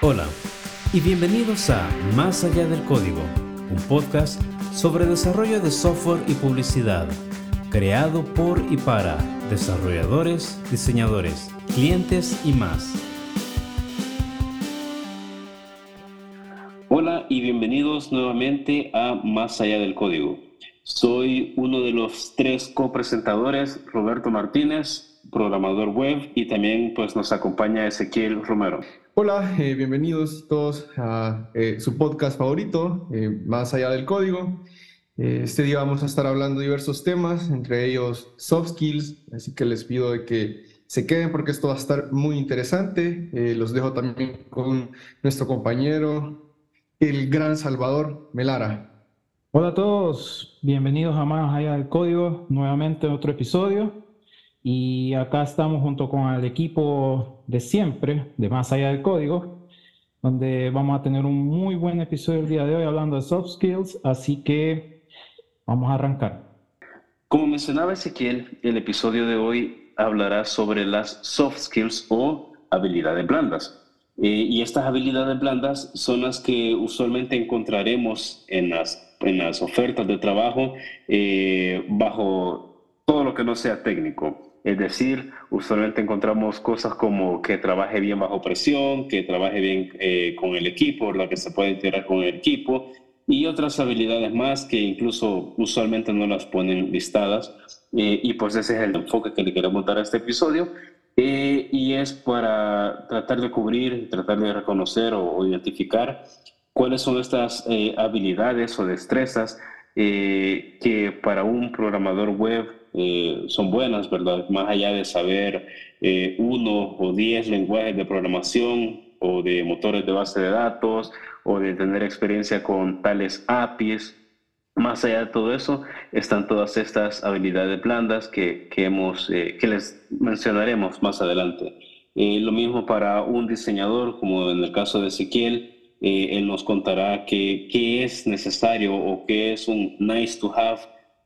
Hola y bienvenidos a Más allá del código, un podcast sobre desarrollo de software y publicidad, creado por y para desarrolladores, diseñadores, clientes y más. Hola y bienvenidos nuevamente a Más allá del código. Soy uno de los tres copresentadores, Roberto Martínez, programador web, y también pues nos acompaña Ezequiel Romero. Hola, eh, bienvenidos todos a eh, su podcast favorito, eh, Más allá del código. este día vamos a estar hablando de diversos temas, entre ellos soft skills, así que les pido de que se queden porque esto va a estar muy interesante. los dejo también con nuestro compañero, el gran Salvador Melara. Hola a todos, bienvenidos a Más allá del código, nuevamente en otro episodio. Y acá estamos junto con el equipo de siempre, de Más Allá del Código, donde vamos a tener un muy buen episodio el día de hoy hablando de soft skills, así que vamos a arrancar. Como mencionaba Ezequiel, el episodio de hoy hablará sobre las soft skills o habilidades blandas. Eh, y estas habilidades blandas son las que usualmente encontraremos en las, en las ofertas de trabajo eh, bajo todo lo que no sea técnico. Es decir, usualmente encontramos cosas como que trabaje bien bajo presión, que trabaje bien eh, con el equipo, la que se puede integrar con el equipo y otras habilidades más que incluso usualmente no las ponen listadas. Eh, y pues ese es el enfoque que le queremos dar a este episodio. Eh, y es para tratar de cubrir, tratar de reconocer o, identificar cuáles son estas habilidades o destrezas que para un programador web eh, son buenas, ¿verdad? Más allá de saber eh, uno o diez lenguajes de programación o de motores de base de datos o de tener experiencia con tales APIs, más allá de todo eso, están todas estas habilidades blandas que, que hemos, eh, que les mencionaremos más adelante. lo mismo para un diseñador, como en el caso de Ezequiel, él nos contará qué, es necesario o qué es un nice to have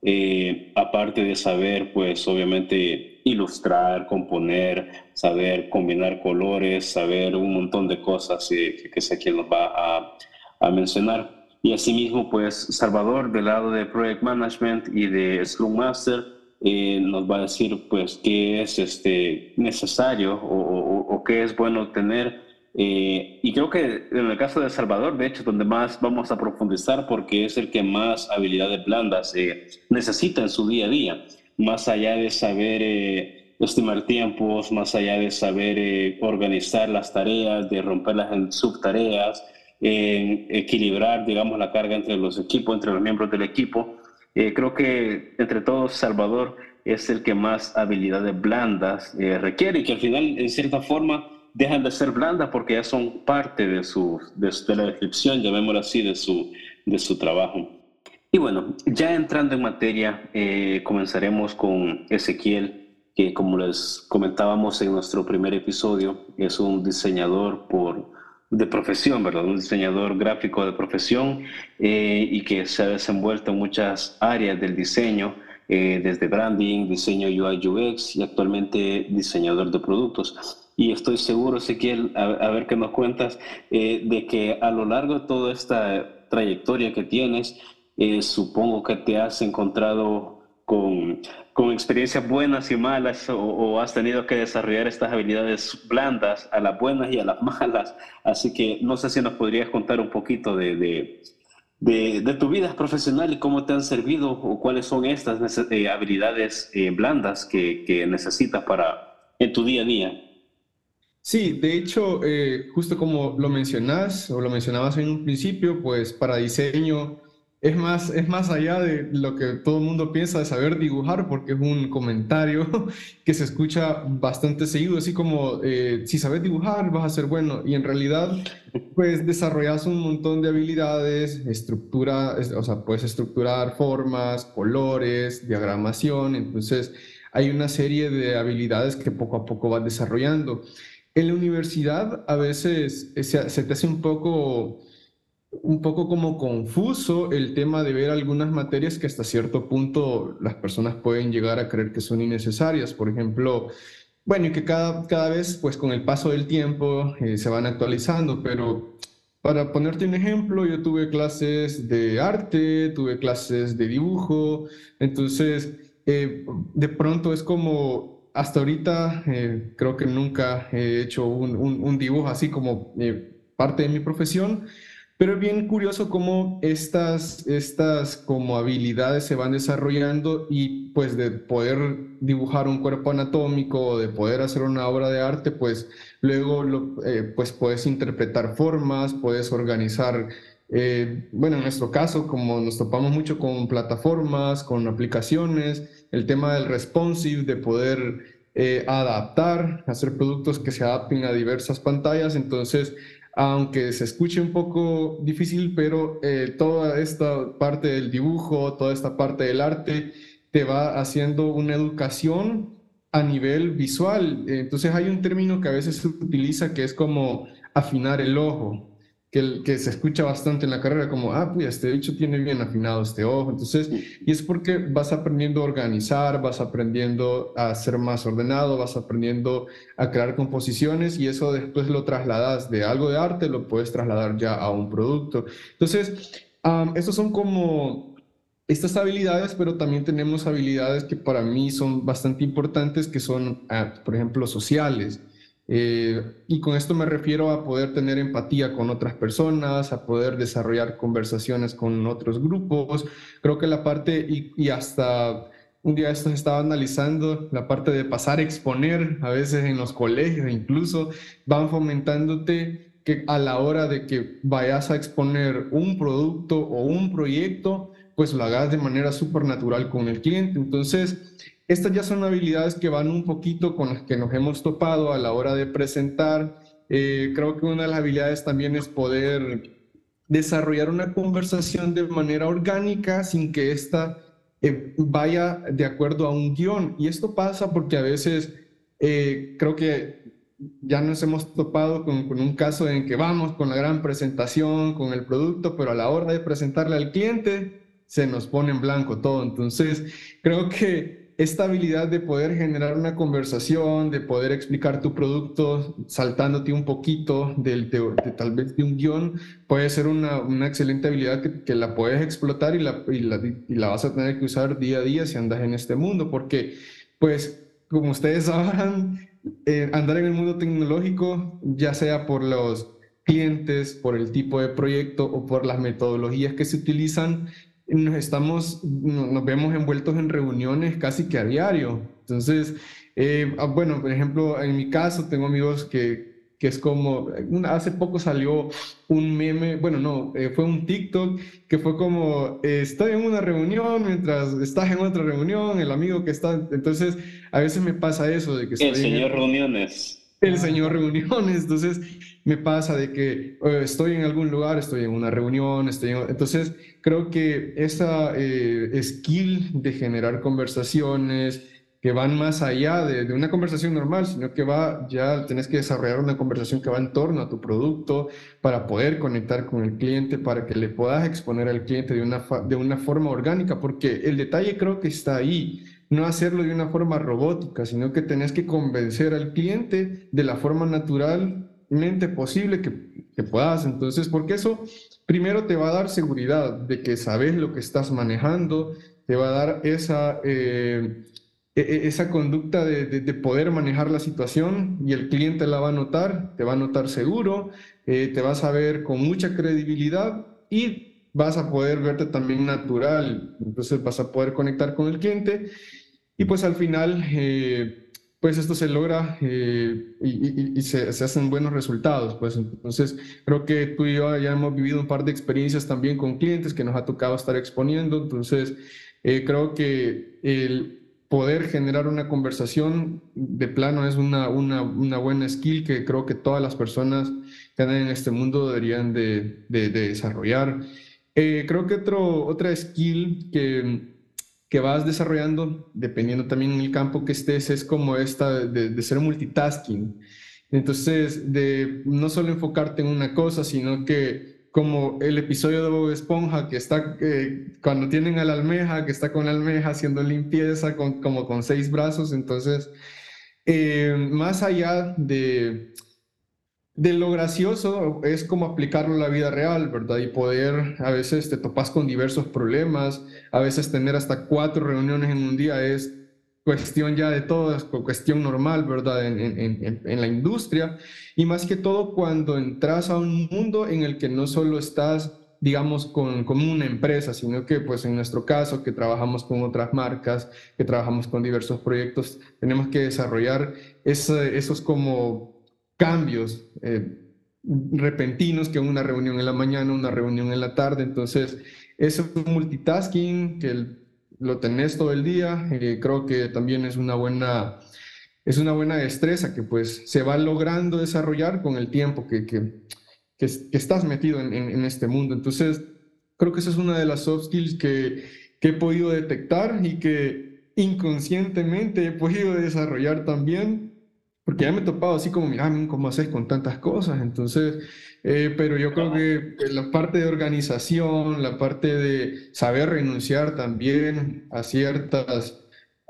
eh, aparte de saber, pues obviamente ilustrar, componer, saber combinar colores, saber un montón de cosas que, que sé que nos va a, a, mencionar. Y asimismo, pues Salvador, del lado de Project Management y de Scrum Master, eh, nos va a decir pues qué es este, necesario o, o, o qué es bueno tener eh, y creo que en el caso de Salvador, de hecho, donde más vamos a profundizar porque es el que más habilidades blandas eh, necesita en su día a día, más allá de saber eh, estimar tiempos, más allá de saber organizar las tareas, de romperlas en subtareas, equilibrar, digamos, la carga entre los equipos, entre los miembros del equipo. creo que entre todos, Salvador es el que más habilidades blandas requiere y que al final, en cierta forma, dejan de ser blandas porque ya son parte de, su, de, la descripción, llamémoslo así, de su, de su trabajo. Y bueno, ya entrando en materia, eh, comenzaremos con Ezequiel, que como les comentábamos en nuestro primer episodio, es un diseñador por, de profesión, ¿verdad? Un diseñador gráfico de profesión eh, y que se ha desenvuelto en muchas áreas del diseño, eh, desde branding, diseño UI UX y actualmente diseñador de productos y estoy seguro, Ezequiel, a, ver qué nos cuentas, eh, de que a lo largo de toda esta trayectoria que tienes, eh, supongo que te has encontrado con, con experiencias buenas y malas o, has tenido que desarrollar estas habilidades blandas a las buenas y a las malas. Así que no sé si nos podrías contar un poquito de, de, de, tu vida profesional y cómo te han servido o cuáles son estas eh, habilidades blandas que, que necesitas para en tu día a día. Sí, de hecho, eh, justo como lo mencionas o lo mencionabas en un principio, pues para diseño es más, es más allá de lo que todo el mundo piensa de saber dibujar, porque es un comentario que se escucha bastante seguido, así como eh, si sabes dibujar vas a ser bueno, y en realidad pues desarrollas un montón de habilidades, estructura, o sea, puedes estructurar formas, colores, diagramación, entonces hay una serie de habilidades que poco a poco vas desarrollando. En la universidad a veces eh, se, te hace un poco, un poco como confuso el tema de ver algunas materias que hasta cierto punto las personas pueden llegar a creer que son innecesarias. Por ejemplo, bueno, y que cada, cada vez, pues con el paso del tiempo, eh, se van actualizando, pero para ponerte un ejemplo, yo tuve clases de arte, tuve clases de dibujo, entonces eh, de pronto es como, hasta ahorita eh, creo que nunca he hecho un, un dibujo así como parte de mi profesión, pero es bien curioso cómo estas, estas como habilidades se van desarrollando y pues de poder dibujar un cuerpo anatómico de poder hacer una obra de arte, pues luego lo, eh, pues puedes interpretar formas, puedes organizar, eh, bueno, en nuestro caso, como nos topamos mucho con plataformas, con aplicaciones, el tema del responsive, de poder eh, adaptar, hacer productos que se adapten a diversas pantallas, entonces aunque se escuche un poco difícil, pero eh, toda esta parte del dibujo, toda esta parte del arte, te va haciendo una educación a nivel visual. Entonces hay un término que a veces se utiliza que es como afinar el ojo que, que se escucha bastante en la carrera, como, ah, pues este dicho tiene bien afinado este ojo. Entonces, y es porque vas aprendiendo a organizar, vas aprendiendo a ser más ordenado, vas aprendiendo a crear composiciones y eso después lo trasladas de algo de arte, lo puedes trasladar ya a un producto. Entonces, um, estos son como estas habilidades, pero también tenemos habilidades que para mí son bastante importantes, que son, ah, por ejemplo, sociales. Eh, y con esto me refiero a poder tener empatía con otras personas, a poder desarrollar conversaciones con otros grupos. Creo que la parte, y, hasta un día esto estaba analizando, la parte de pasar a exponer, a veces en los colegios incluso, van fomentándote que a la hora de que vayas a exponer un producto o un proyecto, pues lo hagas de manera súper natural con el cliente. Entonces, estas ya son habilidades que van un poquito con las que nos hemos topado a la hora de presentar. Eh, creo que una de las habilidades también es poder desarrollar una conversación de manera orgánica sin que ésta eh, vaya de acuerdo a un guion. Y esto pasa porque a veces eh, creo que ya nos hemos topado con, con, un caso en que vamos con la gran presentación, con el producto, pero a la hora de presentarle al cliente se nos pone en blanco todo. Entonces, creo que esta habilidad de poder generar una conversación, de poder explicar tu producto saltándote un poquito del, de, tal vez de un guion, puede ser una, una excelente habilidad que, que, la puedes explotar y la, y la, y, la, vas a tener que usar día a día si andas en este mundo, porque pues como ustedes sabrán, eh, andar en el mundo tecnológico, ya sea por los clientes, por el tipo de proyecto o por las metodologías que se utilizan, nos estamos, nos vemos envueltos en reuniones casi que a diario. Entonces, eh, ah, bueno, por ejemplo, en mi caso tengo amigos que, que es como, hace poco salió un meme, bueno, no, eh, fue un TikTok que fue como, eh, estoy en una reunión mientras estás en otra reunión, el amigo que está, entonces a veces me pasa eso de que... El señor reuniones. El señor reuniones, entonces me pasa de que estoy en algún lugar, estoy en una reunión, estoy entonces creo que esa eh, skill de generar conversaciones que van más allá de, una conversación normal, sino que va, ya tenés que desarrollar una conversación que va en torno a tu producto para poder conectar con el cliente, para que le puedas exponer al cliente de una, de una forma orgánica, porque el detalle creo que está ahí. No hacerlo de una forma robótica, sino que tenés que convencer al cliente de la forma natural posible que, que, puedas. Entonces, porque eso primero te va a dar seguridad de que sabes lo que estás manejando, te va a dar esa, eh, e, e, esa conducta de, de, poder manejar la situación y el cliente la va a notar, te va a notar seguro, eh, te vas a ver con mucha credibilidad y vas a poder verte también natural, entonces vas a poder conectar con el cliente y pues al final... Eh, pues esto se logra eh, y, se, hacen buenos resultados. Pues entonces creo que tú y yo ya hemos vivido un par de experiencias también con clientes que nos ha tocado estar exponiendo. Entonces eh, creo que el poder generar una conversación de plano es una, una, buena skill que creo que todas las personas que andan en este mundo deberían de, de, desarrollar. Eh, creo que otro, otra skill que que vas desarrollando, dependiendo también el campo que estés, es como esta de, ser multitasking. Entonces, de no solo enfocarte en una cosa, sino que como el episodio de Bob Esponja, que está, eh, cuando tienen a la almeja, que está con la almeja haciendo limpieza con, como con seis brazos, entonces eh, más allá de, de lo gracioso, es como aplicarlo a la vida real, ¿verdad? Y poder, a veces te topas con diversos problemas, a veces tener hasta cuatro reuniones en un día es cuestión ya de todo, es cuestión normal, ¿verdad? En, en, en, la industria. Y más que todo cuando entras a un mundo en el que no solo estás digamos, con, con, una empresa, sino que, pues, en nuestro caso, que trabajamos con otras marcas, que trabajamos con diversos proyectos, tenemos que desarrollar esos como cambios eh, repentinos que una reunión en la mañana, una reunión en la tarde. Entonces, ese multitasking que lo tenés todo el día, eh, creo que también es una buena es una buena destreza que pues se va logrando desarrollar con el tiempo que, que, que, estás metido en, en, este mundo. Entonces, creo que esa es una de las soft skills que, que he podido detectar y que inconscientemente he podido desarrollar también, porque ya me he topado así como, mira, ¿cómo haces con tantas cosas? Entonces, eh, pero yo creo que la parte de organización, la parte de saber renunciar también a ciertas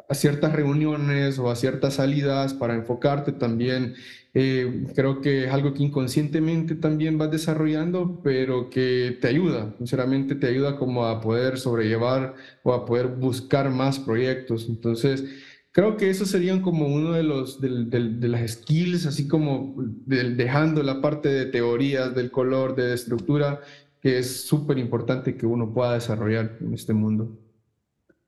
a ciertas reuniones o a ciertas salidas para enfocarte también. Eh, creo que es algo que inconscientemente también vas desarrollando, pero que te ayuda, sinceramente te ayuda como a poder sobrellevar o a poder buscar más proyectos. Entonces, creo que eso serían como uno de los de, de, las skills, así como dejando la parte de teorías del color, de estructura, que es súper importante que uno pueda desarrollar en este mundo.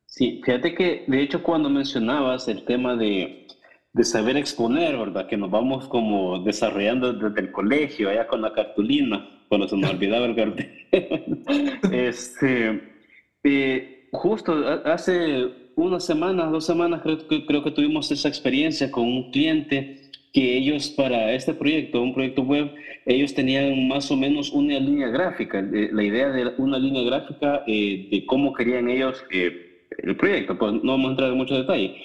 Sí, fíjate que de hecho cuando mencionabas el tema de, de saber exponer, ¿verdad? Que nos vamos como desarrollando desde el colegio, allá con la cartulina, cuando se nos olvidaba el cartel. este, eh, justo hace unas semanas, dos semanas, creo que, creo que tuvimos esa experiencia con un cliente que ellos para este proyecto, un proyecto web, ellos tenían más o menos una línea gráfica, eh, la idea de una línea gráfica eh, de cómo querían ellos el proyecto, pues no vamos a entrar en mucho detalle.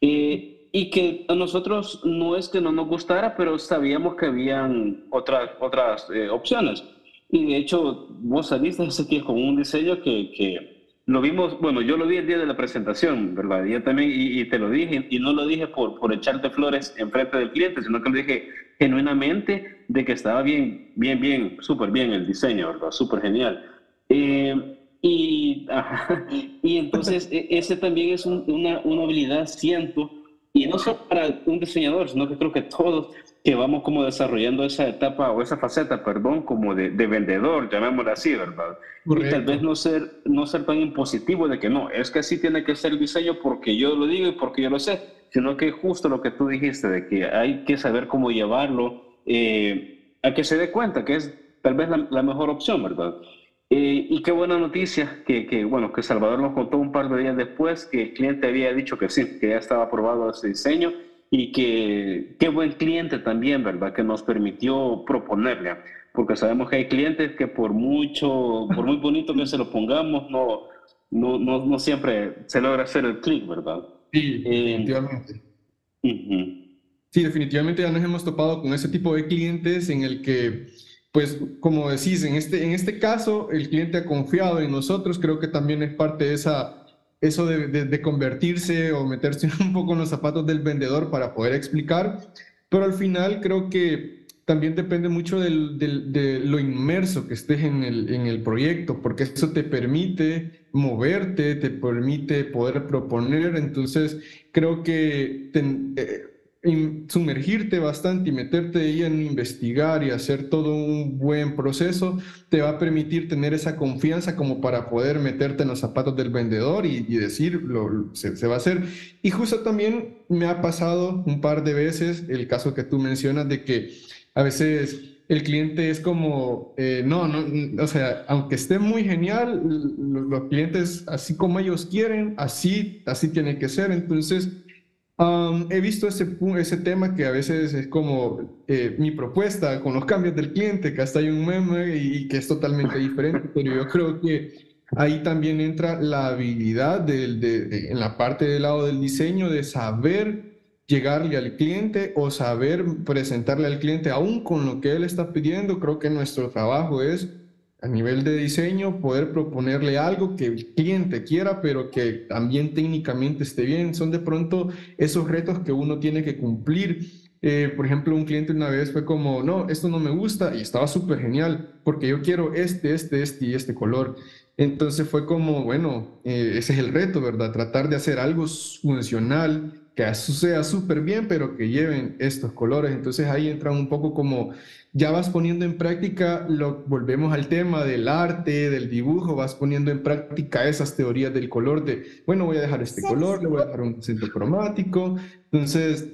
Eh, y que a nosotros no es que no nos gustara, pero sabíamos que habían otras, otras eh, opciones. Y de hecho, vos saliste ese día con un diseño que, que, lo vimos, bueno, yo lo vi el día de la presentación, ¿verdad? Yo también, y, te lo dije, y no lo dije por, por echarte flores en frente del cliente, sino que lo dije genuinamente de que estaba bien, bien, bien, súper bien el diseño, ¿verdad? Súper genial. Eh, y, y entonces e, ese también es una, una, habilidad, siento, y no solo para un diseñador, sino que creo que todos que vamos como desarrollando esa etapa o esa faceta, perdón, como de, de vendedor, llamémoslo así, ¿verdad? Y tal vez no ser, no ser tan impositivo de que no, es que así tiene que ser el diseño porque yo lo digo y porque yo lo sé, sino que justo lo que tú dijiste, de que hay que saber cómo llevarlo eh, a que se dé cuenta que es tal vez la, la mejor opción, ¿verdad? Eh, y qué buena noticia que, que, bueno, que Salvador nos contó un par de días después que el cliente había dicho que sí, que ya estaba aprobado ese diseño y que qué buen cliente también, ¿verdad? Que nos permitió proponerle, porque sabemos que hay clientes que por mucho, por muy bonito que se lo pongamos, no, no, no, no siempre se logra hacer el clic, ¿verdad? Sí, eh, definitivamente. Sí, definitivamente ya nos hemos topado con ese tipo de clientes en el que pues como decís, en este, en este caso el cliente ha confiado en nosotros, creo que también es parte de esa, eso de, convertirse o meterse un poco en los zapatos del vendedor para poder explicar, pero al final creo que también depende mucho de lo inmerso que estés en el, en el proyecto, porque eso te permite moverte, te permite poder proponer, entonces creo que... Eh, sumergirte bastante y meterte ahí en investigar y hacer todo un buen proceso, te va a permitir tener esa confianza como para poder meterte en los zapatos del vendedor y, decir, lo, se, va a hacer. Y justo también me ha pasado un par de veces el caso que tú mencionas de que a veces el cliente es como, eh, no, no, o sea, aunque esté muy genial, los clientes, así como ellos quieren, así, así tiene que ser. Entonces, he visto ese, ese tema que a veces es como eh, mi propuesta con los cambios del cliente, que hasta hay un meme y, que es totalmente diferente, pero yo creo que ahí también entra la habilidad de, en la parte del lado del diseño de saber llegarle al cliente o saber presentarle al cliente aún con lo que él está pidiendo. Creo que nuestro trabajo es a nivel de diseño, poder proponerle algo que el cliente quiera, pero que también técnicamente esté bien. Son de pronto esos retos que uno tiene que cumplir. Eh, por ejemplo, un cliente una vez fue como, no, esto no me gusta y estaba súper genial porque yo quiero este, este, este y este color. Entonces fue como, bueno, eh, ese es el reto, ¿verdad? Tratar de hacer algo funcional, que sea súper bien, pero que lleven estos colores. Entonces ahí entra un poco como ya vas poniendo en práctica, lo, volvemos al tema del arte, del dibujo, vas poniendo en práctica esas teorías del color de, bueno, voy a dejar este color, le voy a dejar un acento cromático. Entonces,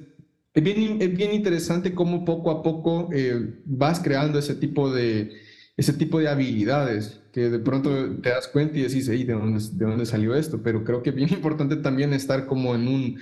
es bien, es bien interesante cómo poco a poco eh, vas creando ese tipo, de, ese tipo de habilidades que de pronto te das cuenta y decís, ¿de dónde, ¿de dónde salió esto? Pero creo que es bien importante también estar como en un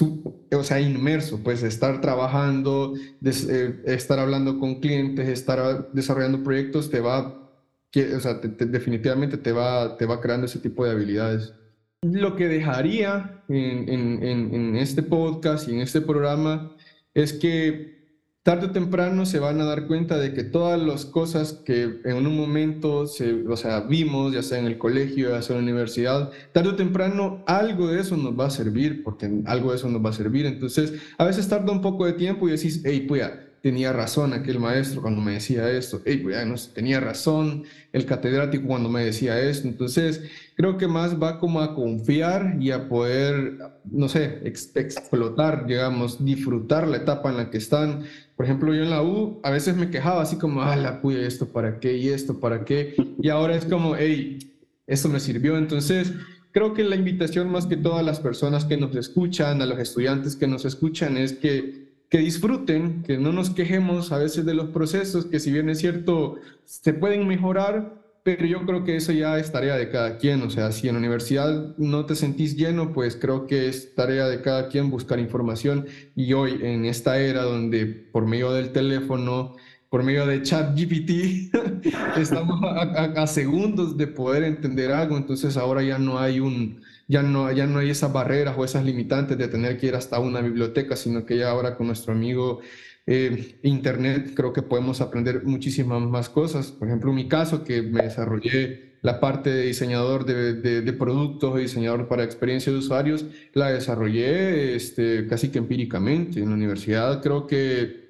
o sea, inmerso, pues estar trabajando, eh, estar hablando con clientes, estar desarrollando proyectos, te va, o sea, definitivamente te va, te va creando ese tipo de habilidades. Lo que dejaría en, en, en este podcast y en este programa es que tarde o temprano se van a dar cuenta de que todas las cosas que en un momento se, o sea, vimos, ya sea en el colegio, ya sea en la universidad, tarde o temprano algo de eso nos va a servir, porque algo de eso nos va a servir. Entonces, a veces tarda un poco de tiempo y decís, hey, pues tenía razón aquel maestro cuando me decía esto, hey, pues no, tenía razón el catedrático cuando me decía esto. Entonces, creo que más va como a confiar y a poder, no sé, explotar, digamos, disfrutar la etapa en la que están, por ejemplo, yo en la U a veces me quejaba así como, ah, la pude esto para qué y esto para qué. Y ahora es como, hey, esto me sirvió. Entonces, creo que la invitación más que todas las personas que nos escuchan, a los estudiantes que nos escuchan, es que, que disfruten, que no nos quejemos a veces de los procesos, que si bien es cierto, se pueden mejorar, pero yo creo que eso ya es tarea de cada quien, o sea, si en la universidad no te sentís lleno, pues creo que es tarea de cada quien buscar información. Y hoy en esta era donde por medio del teléfono, por medio de chat GPT, estamos a, segundos de poder entender algo, entonces ahora ya no hay un, ya no, ya no hay esas barreras o esas limitantes de tener que ir hasta una biblioteca, sino que ya ahora con nuestro amigo eh, Internet creo que podemos aprender muchísimas más cosas. Por ejemplo, en mi caso, que me desarrollé la parte de diseñador de, de, productos, diseñador para experiencia de usuarios, la desarrollé este, casi que empíricamente. En la universidad creo que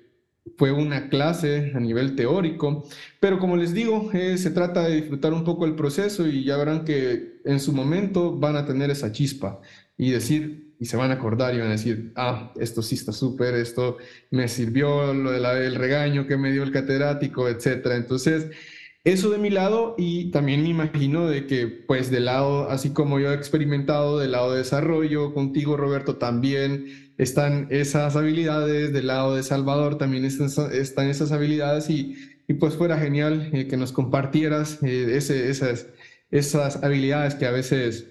fue una clase a nivel teórico, pero como les digo, eh, se trata de disfrutar un poco el proceso y ya verán que en su momento van a tener esa chispa y decir, se van a acordar y van a decir, ah, esto sí está súper, esto me sirvió, lo del regaño que me dio el catedrático, etcétera. Entonces, eso de mi lado y también me imagino de que, pues, del lado, así como yo he experimentado, del lado de desarrollo, contigo, Roberto, también están esas habilidades, del lado de Salvador también están, están esas habilidades y, y, pues fuera genial eh, que nos compartieras eh, ese, esas, esas habilidades que a veces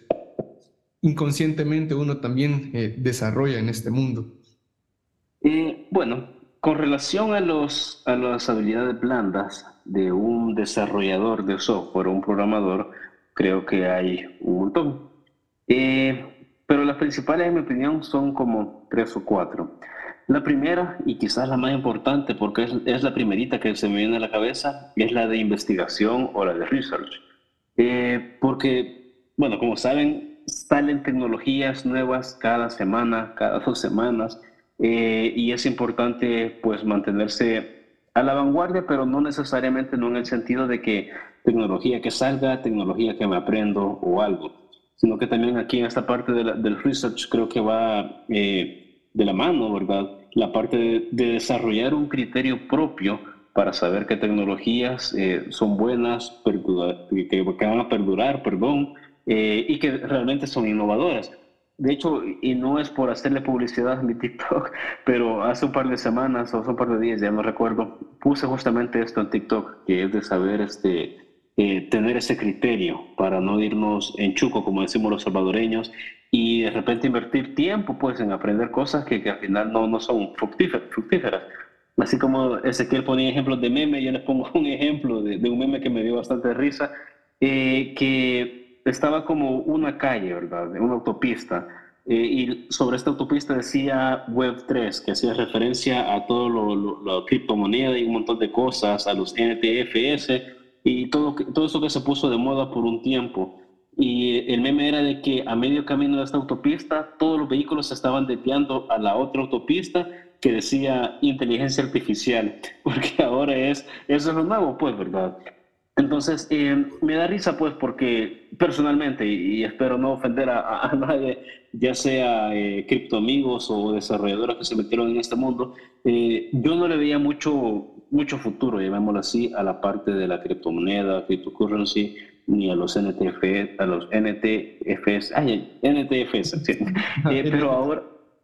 inconscientemente uno también eh, desarrolla en este mundo? Eh, bueno, con relación a, los, a las habilidades blandas de un desarrollador de software un programador, creo que hay un montón. Eh, pero las principales, en mi opinión, son como tres o cuatro. La primera, y quizás la más importante, porque es, es, la primerita que se me viene a la cabeza, es la de investigación o la de research. porque, bueno, como saben, salen tecnologías nuevas cada semana, cada dos semanas, eh, y es importante pues mantenerse a la vanguardia, pero no necesariamente no en el sentido de que tecnología que salga, tecnología que me aprendo o algo, sino que también aquí en esta parte del research creo que va eh, de la mano, ¿verdad? La parte de, desarrollar un criterio propio para saber qué tecnologías eh, son buenas, que, que, van a perdurar, perdón, eh, y que realmente son innovadoras. De hecho, y no es por hacerle publicidad a mi TikTok, pero hace un par de semanas o hace un par de días, ya no recuerdo, puse justamente esto en TikTok, que es de saber este, eh, tener ese criterio para no irnos en chuco, como decimos los salvadoreños, y de repente invertir tiempo pues en aprender cosas que, que al final no, no son fructíferas. Así como Ezequiel ponía ejemplos de meme, yo les pongo un ejemplo de, de un meme que me dio bastante risa, eh, que estaba como una calle, ¿verdad? Una autopista. Eh, y sobre esta autopista decía Web3, que hacía referencia a todo lo, lo, criptomoneda y un montón de cosas, a los NTFS, y todo, todo eso que se puso de moda por un tiempo. Y el meme era de que a medio camino de esta autopista todos los vehículos se estaban desviando a la otra autopista que decía inteligencia artificial, porque ahora es, eso es lo nuevo, pues, ¿verdad? Entonces, eh, me da risa, pues, porque personalmente, y, espero no ofender a, nadie, ya sea eh, criptoamigos o desarrolladores que se metieron en este mundo, eh, yo no le veía mucho, mucho futuro, llamémoslo así, a la parte de la criptomoneda, cryptocurrency, ni a los NTF, a los NTFs, ay, NTFs, eh, pero ahora,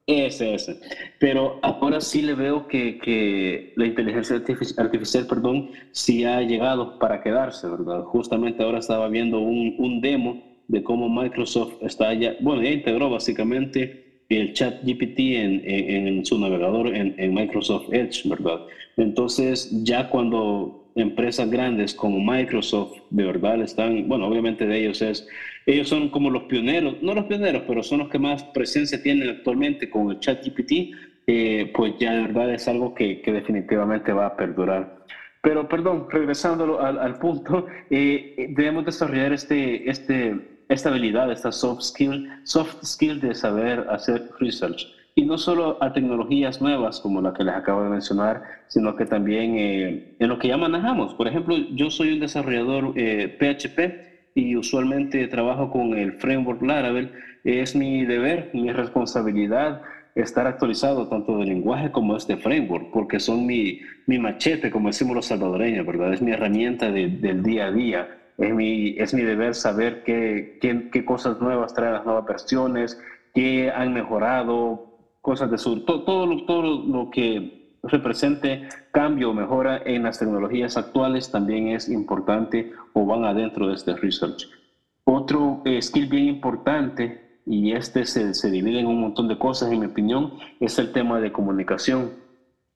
ese, ese. Pero ahora sí le veo que, que la inteligencia artificial, perdón, sí ha llegado para quedarse, ¿verdad? Justamente ahora estaba viendo un, un demo de cómo Microsoft está ya, bueno, ya integró básicamente el chat GPT en, en, en su navegador en, en, Microsoft Edge, ¿verdad? Entonces, ya cuando empresas grandes como Microsoft de verdad están, bueno, obviamente de ellos es, ellos son como los pioneros, no los pioneros, pero son los que más presencia tienen actualmente con el chat GPT, eh, pues ya de verdad es algo que, que, definitivamente va a perdurar. Pero perdón, regresando al, al punto, eh, debemos desarrollar este, este, esta habilidad, esta soft skill, soft skill de saber hacer research y no solo a tecnologías nuevas como la que les acabo de mencionar, sino que también eh, en lo que ya manejamos. Por ejemplo, yo soy un desarrollador PHP eh, y usualmente trabajo con el framework Laravel. Es mi deber, mi responsabilidad estar actualizado tanto del lenguaje como de este framework, porque son mi, mi machete, como decimos los salvadoreños, ¿verdad? Es mi herramienta del día a día. Es mi, es mi deber saber qué, qué, qué cosas nuevas traen las nuevas versiones, qué han mejorado, cosas de sur, todo, todo, todo lo que represente cambio o mejora en las tecnologías actuales también es importante o van adentro de este research. Otro eh, skill bien importante, y este se, se divide en un montón de cosas, en mi opinión, es el tema de comunicación.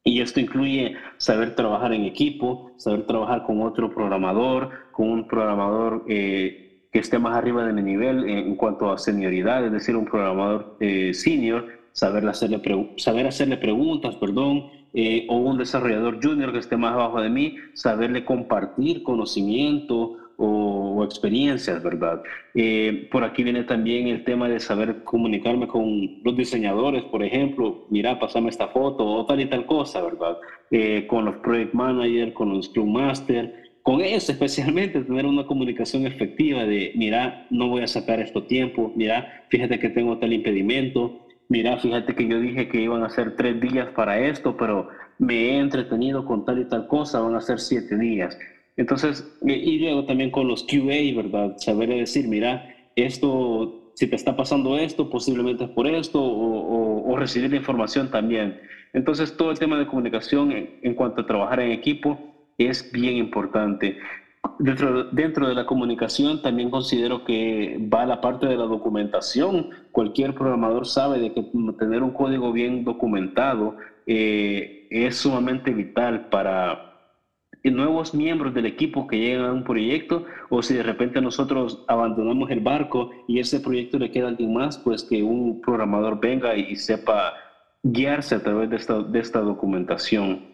Y esto incluye saber trabajar en equipo, saber trabajar con otro programador, con un programador eh, que esté más arriba de mi nivel en, cuanto a senioridad, es decir, un programador eh, senior, saber hacerle, saber hacerle preguntas, perdón, eh, o un desarrollador junior que esté más abajo de mí, saberle compartir conocimiento o, experiencias, ¿verdad? Eh, por aquí viene también el tema de saber comunicarme con los diseñadores, por ejemplo, mira, pasame esta foto o tal y tal cosa, ¿verdad? Eh, con los project managers, con los scrum master, con ellos especialmente tener una comunicación efectiva de, mira, no voy a sacar esto tiempo, mira, fíjate que tengo tal impedimento, mira, fíjate que yo dije que iban a ser tres días para esto, pero me he entretenido con tal y tal cosa, van a ser siete días. Entonces, y luego también con los QA, ¿verdad? Saber decir, mira, esto, si te está pasando esto, posiblemente es por esto, o, o, recibir la información también. Entonces, todo el tema de comunicación en, en cuanto a trabajar en equipo es bien importante. Dentro, dentro de la comunicación también considero que va la parte de la documentación. Cualquier programador sabe de que tener un código bien documentado eh, es sumamente vital para nuevos miembros del equipo que llegan a un proyecto o si de repente nosotros abandonamos el barco y ese proyecto le queda a alguien más, pues que un programador venga y sepa guiarse a través de esta, de esta documentación.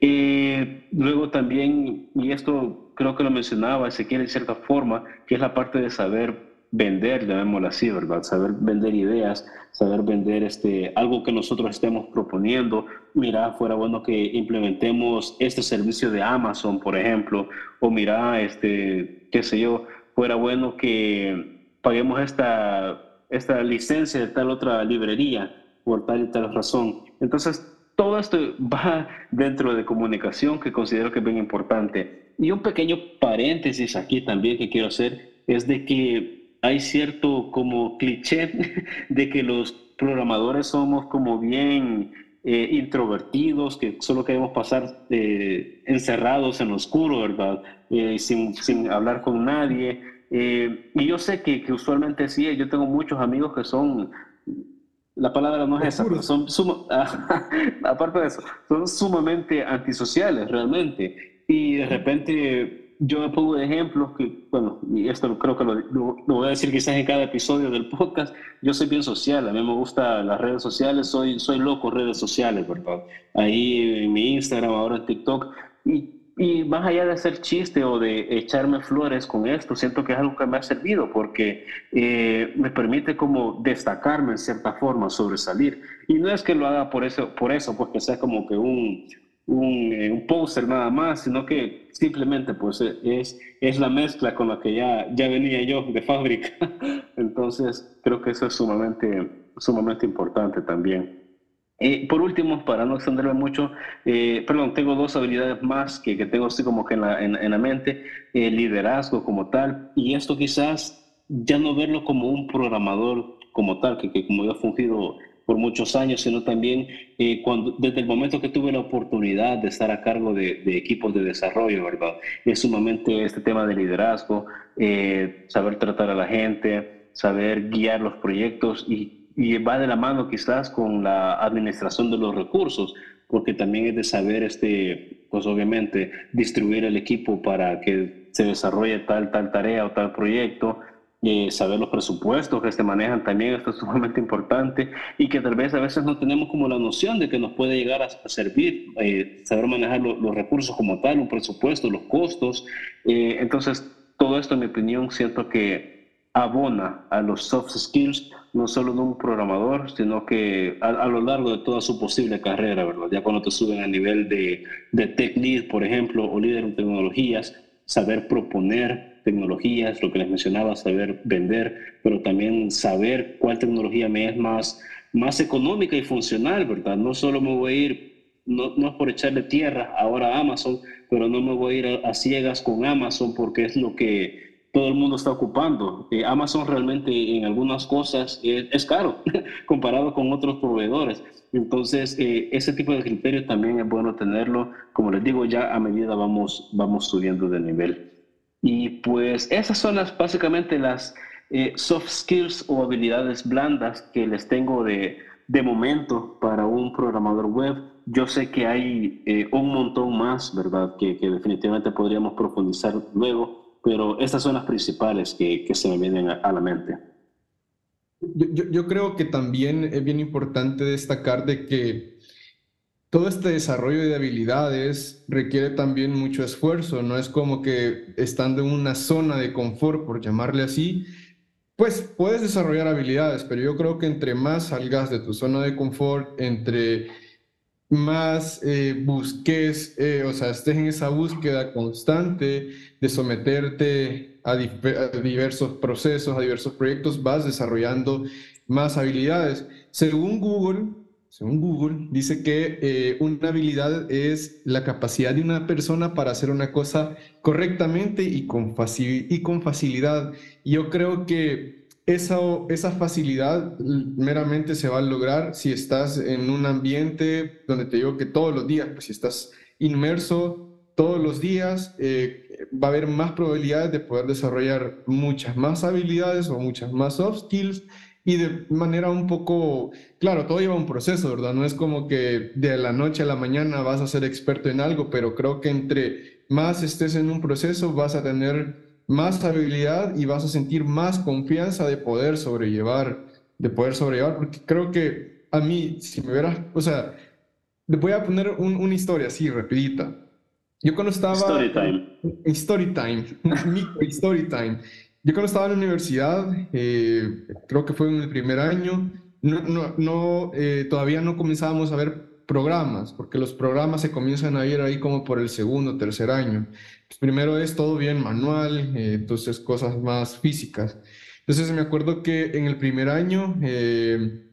Eh, luego también, y esto creo que lo mencionaba Ezequiel en cierta forma, que es la parte de saber vender, llamémoslo así, ¿verdad? Saber vender ideas, saber vender este, algo que nosotros estemos proponiendo. Mira, fuera bueno que implementemos este servicio de Amazon, por ejemplo, o mira, este, qué sé yo, fuera bueno que paguemos esta, esta licencia de tal otra librería por tal y tal razón. Entonces, todo esto va dentro de comunicación que considero que es bien importante. Y un pequeño paréntesis aquí también que quiero hacer es de que hay cierto como cliché de que los programadores somos como bien eh, introvertidos, que solo queremos pasar eh, encerrados en lo oscuro, ¿verdad? Eh, sin, sin, hablar con nadie. y yo sé que, que usualmente sí, yo tengo muchos amigos que son la palabra no es esa, pero son aparte de eso, son sumamente antisociales realmente. Y de repente yo me pongo de ejemplos que, bueno, y esto creo que lo, lo, voy a decir quizás en cada episodio del podcast, yo soy bien social, a mí me gustan las redes sociales, soy, soy loco redes sociales, ¿verdad? Ahí en mi Instagram, ahora en TikTok, y y más allá de hacer chiste o de echarme flores con esto, siento que es algo que me ha servido porque eh, me permite como destacarme en cierta forma, sobresalir. Y no es que lo haga por eso, por eso porque sea como que un, un, eh, un póster nada más, sino que simplemente pues es, es la mezcla con la que ya, ya venía yo de fábrica. Entonces creo que eso es sumamente, sumamente importante también. Por último, para no extenderme mucho, eh, perdón, tengo dos habilidades más que, que tengo así como que en la, en, la mente, el liderazgo como tal, y esto quizás ya no verlo como un programador como tal, que, que como yo he fungido por muchos años, sino también eh, cuando, desde el momento que tuve la oportunidad de estar a cargo de, de equipos de desarrollo, ¿verdad? Es sumamente este tema de liderazgo, eh, saber tratar a la gente, saber guiar los proyectos y y va de la mano quizás con la administración de los recursos, porque también es de saber, este, pues obviamente, distribuir el equipo para que se desarrolle tal, tal tarea o tal proyecto, eh, saber los presupuestos que se manejan también, esto es sumamente importante, y que tal vez a veces no tenemos como la noción de que nos puede llegar a, servir, eh, saber manejar los recursos como tal, un presupuesto, los costos. Eh, entonces, todo esto, en mi opinión, siento que abona a los soft skills no solo de un programador, sino que a, lo largo de toda su posible carrera, ¿verdad? Ya cuando te suben a nivel de, de tech lead, por ejemplo, o líder en tecnologías, saber proponer tecnologías, lo que les mencionaba, saber vender, pero también saber cuál tecnología me es más, más económica y funcional, ¿verdad? No solo me voy a ir, no, no es por echarle tierra ahora a Amazon, pero no me voy a ir a ciegas con Amazon porque es lo que todo el mundo está ocupando. Eh, Amazon realmente en algunas cosas es, caro comparado con otros proveedores. Entonces, eh, ese tipo de criterio también es bueno tenerlo, como les digo, ya a medida vamos, vamos subiendo de nivel. Y pues esas son las, básicamente las eh, soft skills o habilidades blandas que les tengo de, de momento para un programador web. Yo sé que hay un montón más, ¿verdad? Que, que definitivamente podríamos profundizar luego pero estas son las principales que, se me vienen a, la mente. Yo, yo, creo que también es bien importante destacar de que todo este desarrollo de habilidades requiere también mucho esfuerzo, no es como que estando en una zona de confort, por llamarle así, pues puedes desarrollar habilidades, pero yo creo que entre más salgas de tu zona de confort, entre más eh, busques, eh, o sea, estés en esa búsqueda constante de someterte a, diversos procesos, a diversos proyectos, vas desarrollando más habilidades. Según Google, según Google, dice que eh, una habilidad es la capacidad de una persona para hacer una cosa correctamente y con, y con facilidad. Yo creo que esa, esa facilidad meramente se va a lograr si estás en un ambiente donde te digo que todos los días, pues si estás inmerso todos los días, eh, va a haber más probabilidades de poder desarrollar muchas más habilidades o muchas más soft skills y de manera un poco, claro, todo lleva un proceso, ¿verdad? No es como que de la noche a la mañana vas a ser experto en algo, pero creo que entre más estés en un proceso vas a tener más habilidad y vas a sentir más confianza de poder sobrellevar, de poder sobrellevar, porque creo que a mí, si me hubieras, o sea, voy a poner una historia así, rapidita. Yo cuando estaba... Story time. Story time, story time. Yo cuando estaba en la universidad, eh, creo que fue en el primer año, no, no, no eh, todavía no comenzábamos a ver programas, porque los programas se comienzan a ir ahí como por el segundo, o tercer año. Pues primero es todo bien manual, eh, entonces cosas más físicas. Entonces me acuerdo que en el primer año eh,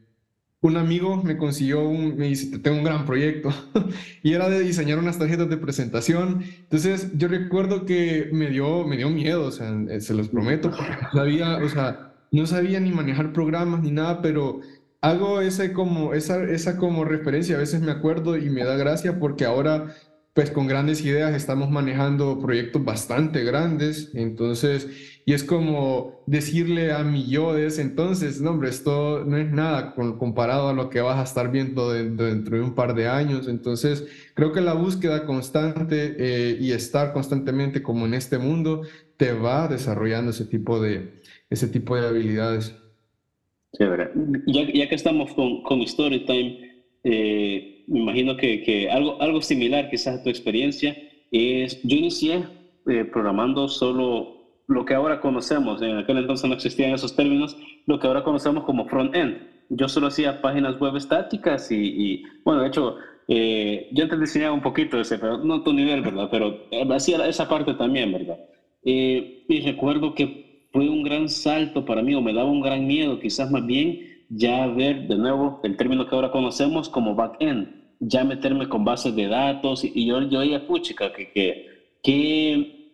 un amigo me consiguió un, me dice, tengo un gran proyecto y era de diseñar unas tarjetas de presentación. Entonces yo recuerdo que me dio, me dio miedo, o sea, eh, se los prometo, no sabía, o sea, no sabía ni manejar programas ni nada, pero hago ese como, esa, esa como referencia, a veces me acuerdo y me da gracia porque ahora pues con grandes ideas estamos manejando proyectos bastante grandes, entonces, y es como decirle a mi yo de entonces, no hombre, esto no es nada comparado a lo que vas a estar viendo dentro, de un par de años, entonces creo que la búsqueda constante eh, y estar constantemente como en este mundo te va desarrollando ese tipo de, ese tipo de habilidades. Chévere. Ya, ya que estamos con, con Storytime, eh, me imagino que, que, algo, algo similar quizás a tu experiencia, es, yo inicié eh, programando solo lo que ahora conocemos, en aquel entonces no existían esos términos, lo que ahora conocemos como front-end. Yo solo hacía páginas web estáticas y, bueno, de hecho, eh, yo antes diseñaba un poquito ese, pero no a tu nivel, ¿verdad? Pero hacía esa parte también, ¿verdad? Eh, y recuerdo que fue un gran salto para mí, o me daba un gran miedo, quizás más bien, ya ver de nuevo el término que ahora conocemos como back-end, ya meterme con bases de datos, y, yo, yo oía, puchica, que, que,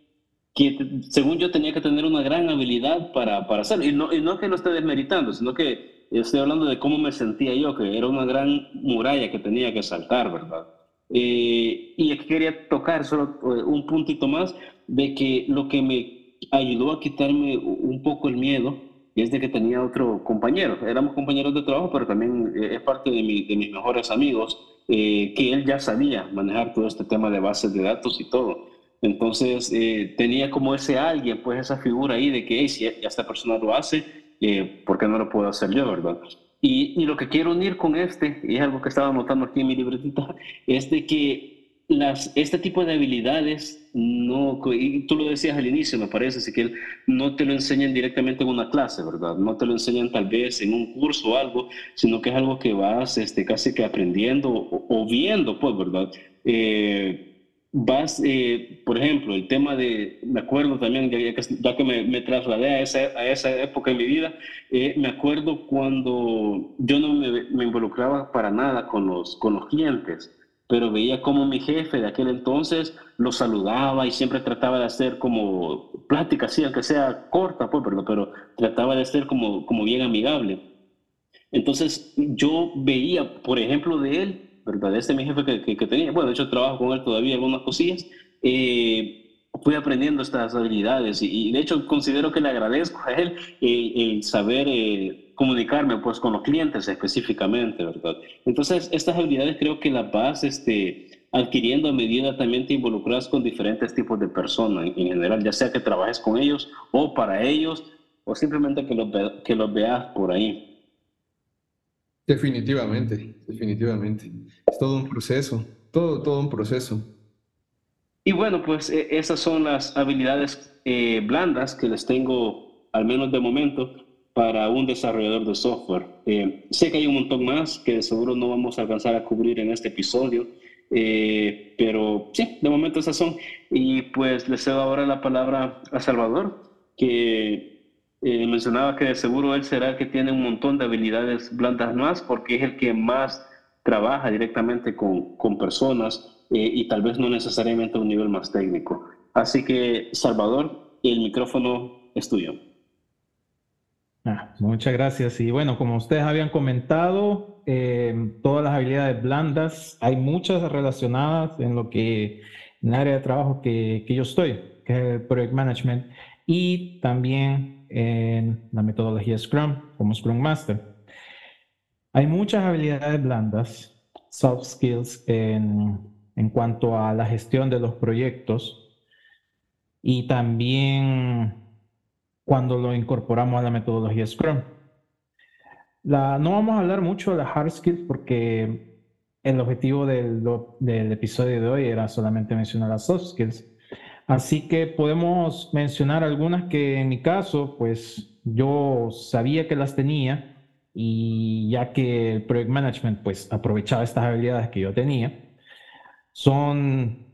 que según yo tenía que tener una gran habilidad para, para hacerlo. Y no, y no que lo esté desmeritando, sino que estoy hablando de cómo me sentía yo, que era una gran muralla que tenía que saltar, ¿verdad? Eh, y quería tocar solo eh, un puntito más de que lo que me ayudó a quitarme un poco el miedo es de que tenía otro compañero. Éramos compañeros de trabajo, pero también eh, es parte de, mi, de mis mejores amigos, que él ya sabía manejar todo este tema de bases de datos y todo. Entonces, eh, tenía como ese alguien, pues esa figura ahí de que si ya esta persona lo hace, eh, ¿por qué no lo puedo hacer yo, verdad? Y, y, lo que quiero unir con este, y es algo que estaba anotando aquí en mi libretita, es de que las, este tipo de habilidades, no, y tú lo decías al inicio, me parece, que no te lo enseñan directamente en una clase, ¿verdad? No te lo enseñan tal vez en un curso o algo, sino que es algo que vas este, casi que aprendiendo o, o viendo, pues, ¿verdad? Eh, vas, eh, por ejemplo, el tema de, me acuerdo también, ya, que, me, trasladé a esa, a esa época en mi vida, eh, me acuerdo cuando yo no me, involucraba para nada con los, con los clientes, pero veía como mi jefe de aquel entonces lo saludaba y siempre trataba de hacer como plática, así, aunque sea corta, pues, pero, pero trataba de ser como, como bien amigable. Entonces yo veía, por ejemplo, de él, ¿verdad? Este mi jefe que, que, tenía, bueno, de hecho trabajo con él todavía algunas cosillas, eh, fui aprendiendo estas habilidades y, de hecho considero que le agradezco a él el, saber eh, comunicarme pues con los clientes específicamente, ¿verdad? Entonces, estas habilidades creo que las vas este, adquiriendo a medida también te involucras con diferentes tipos de personas en, general, ya sea que trabajes con ellos o para ellos o simplemente que los, que los veas por ahí. Definitivamente, definitivamente. Es todo un proceso, todo, todo un proceso. Y bueno, pues e, esas son las habilidades eh, blandas que les tengo, al menos de momento, para un desarrollador de software. Eh, sé que hay un montón más que seguro no vamos a alcanzar a cubrir en este episodio, eh, pero sí, de momento esas son. Y pues les cedo ahora la palabra a Salvador, que mencionaba que de seguro él será el que tiene un montón de habilidades blandas más porque es el que más trabaja directamente con, con personas eh, y tal vez no necesariamente a un nivel más técnico. Así que, Salvador, el micrófono es tuyo. Ah, muchas gracias. Y bueno, como ustedes habían comentado, eh, todas las habilidades blandas, hay muchas relacionadas en lo que, en el área de trabajo que, que yo estoy, que es el Project Management, y también en la metodología Scrum como Scrum Master. Hay muchas habilidades blandas, soft skills en, en cuanto a la gestión de los proyectos y también cuando lo incorporamos a la metodología Scrum. No vamos a hablar mucho de las hard skills porque el objetivo del, del episodio de hoy era solamente mencionar las soft skills, Así que podemos mencionar algunas que en mi caso, pues yo sabía que las tenía y ya que el Project Management pues aprovechaba estas habilidades que yo tenía, son,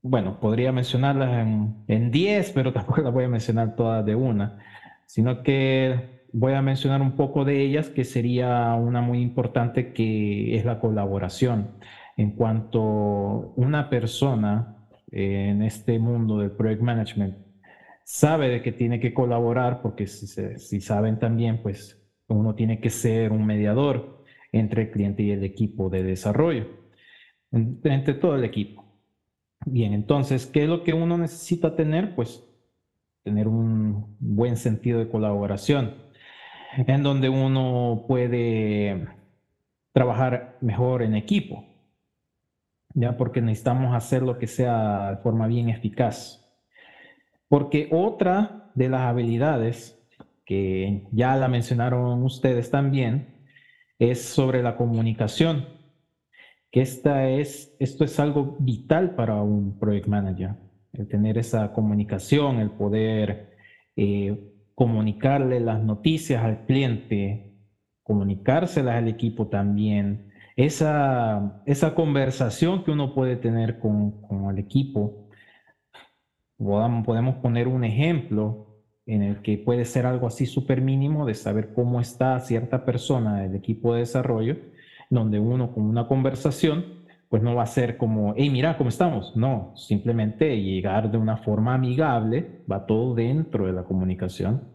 bueno, podría mencionarlas en 10, pero tampoco las voy a mencionar todas de una, sino que voy a mencionar un poco de ellas, que sería una muy importante que es la colaboración. En cuanto una persona en este mundo del project management sabe de que tiene que colaborar, porque si, saben también, pues uno tiene que ser un mediador entre el cliente y el equipo de desarrollo, entre todo el equipo. Bien, entonces, ¿qué es lo que uno necesita tener? Pues tener un buen sentido de colaboración, en donde uno puede trabajar mejor en equipo, ya porque necesitamos hacer lo que sea de forma bien eficaz. Porque otra de las habilidades que ya la mencionaron ustedes también es sobre la comunicación, que esta es, esto es algo vital para un project manager, el tener esa comunicación, el poder eh, comunicarle las noticias al cliente, comunicárselas al equipo también, esa, esa conversación que uno puede tener con, con el equipo. Podemos poner un ejemplo en el que puede ser algo así súper mínimo de saber cómo está cierta persona del equipo de desarrollo, donde uno con una conversación, pues no va a ser como, hey, mira, ¿cómo estamos? No, simplemente llegar de una forma amigable, va todo dentro de la comunicación,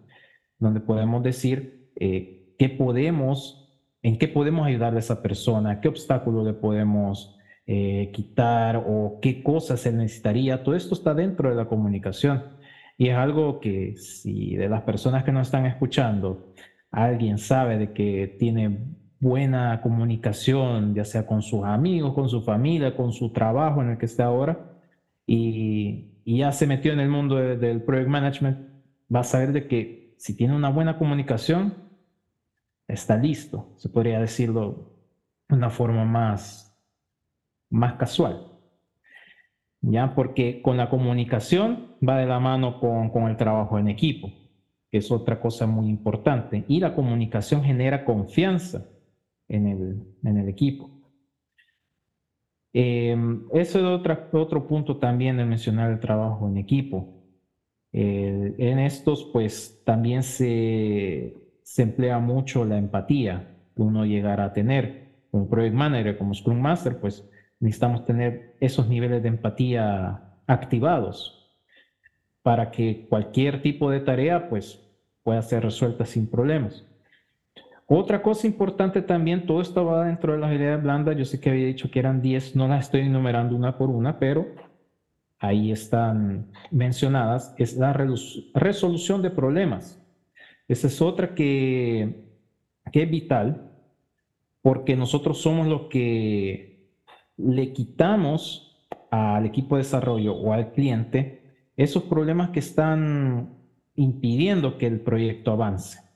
donde podemos decir eh, qué podemos, en qué podemos ayudar a esa persona, qué obstáculo le podemos eh, quitar o qué cosas se necesitaría. Todo esto está dentro de la comunicación. Y es algo que si de las personas que nos están escuchando, alguien sabe de que tiene buena comunicación, ya sea con sus amigos, con su familia, con su trabajo en el que está ahora, y, ya se metió en el mundo del project management, va a saber de que si tiene una buena comunicación, está listo, se podría decirlo de una forma más, más casual. ¿ya? Porque con la comunicación va de la mano con, con el trabajo en equipo, que es otra cosa muy importante. Y la comunicación genera confianza en el, en el equipo. Eh, eso es otra, otro punto también de mencionar el trabajo en equipo. en estos, pues también se, se emplea mucho la empatía que uno llegará a tener. Como Project Manager, como Scrum Master, pues necesitamos tener esos niveles de empatía activados para que cualquier tipo de tarea pues pueda ser resuelta sin problemas. Otra cosa importante también, todo esto va dentro de las habilidades blandas, yo sé que había dicho que eran 10, no las estoy enumerando una por una, pero ahí están mencionadas, es la resolución de problemas. Esa es otra que, que es vital, porque nosotros somos los que le quitamos al equipo de desarrollo o al cliente esos problemas que están impidiendo que el proyecto avance.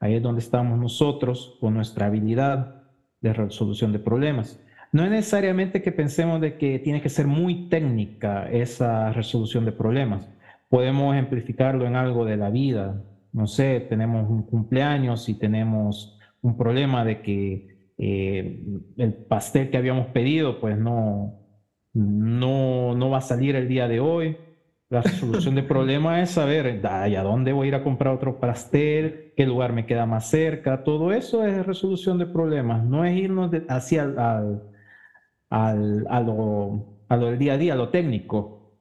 Ahí es donde estamos nosotros con nuestra habilidad de resolución de problemas. No es necesariamente que pensemos de que tiene que ser muy técnica esa resolución de problemas. Podemos ejemplificarlo en algo de la vida. No sé, tenemos un cumpleaños y tenemos un problema de que eh, el pastel que habíamos pedido, pues no, no, no va a salir el día de hoy. La solución del problema es saber a dónde voy a ir a comprar otro pastel, qué lugar me queda más cerca. Todo eso es resolución de problemas. No es irnos hacia al, al, lo, del día a día, lo técnico,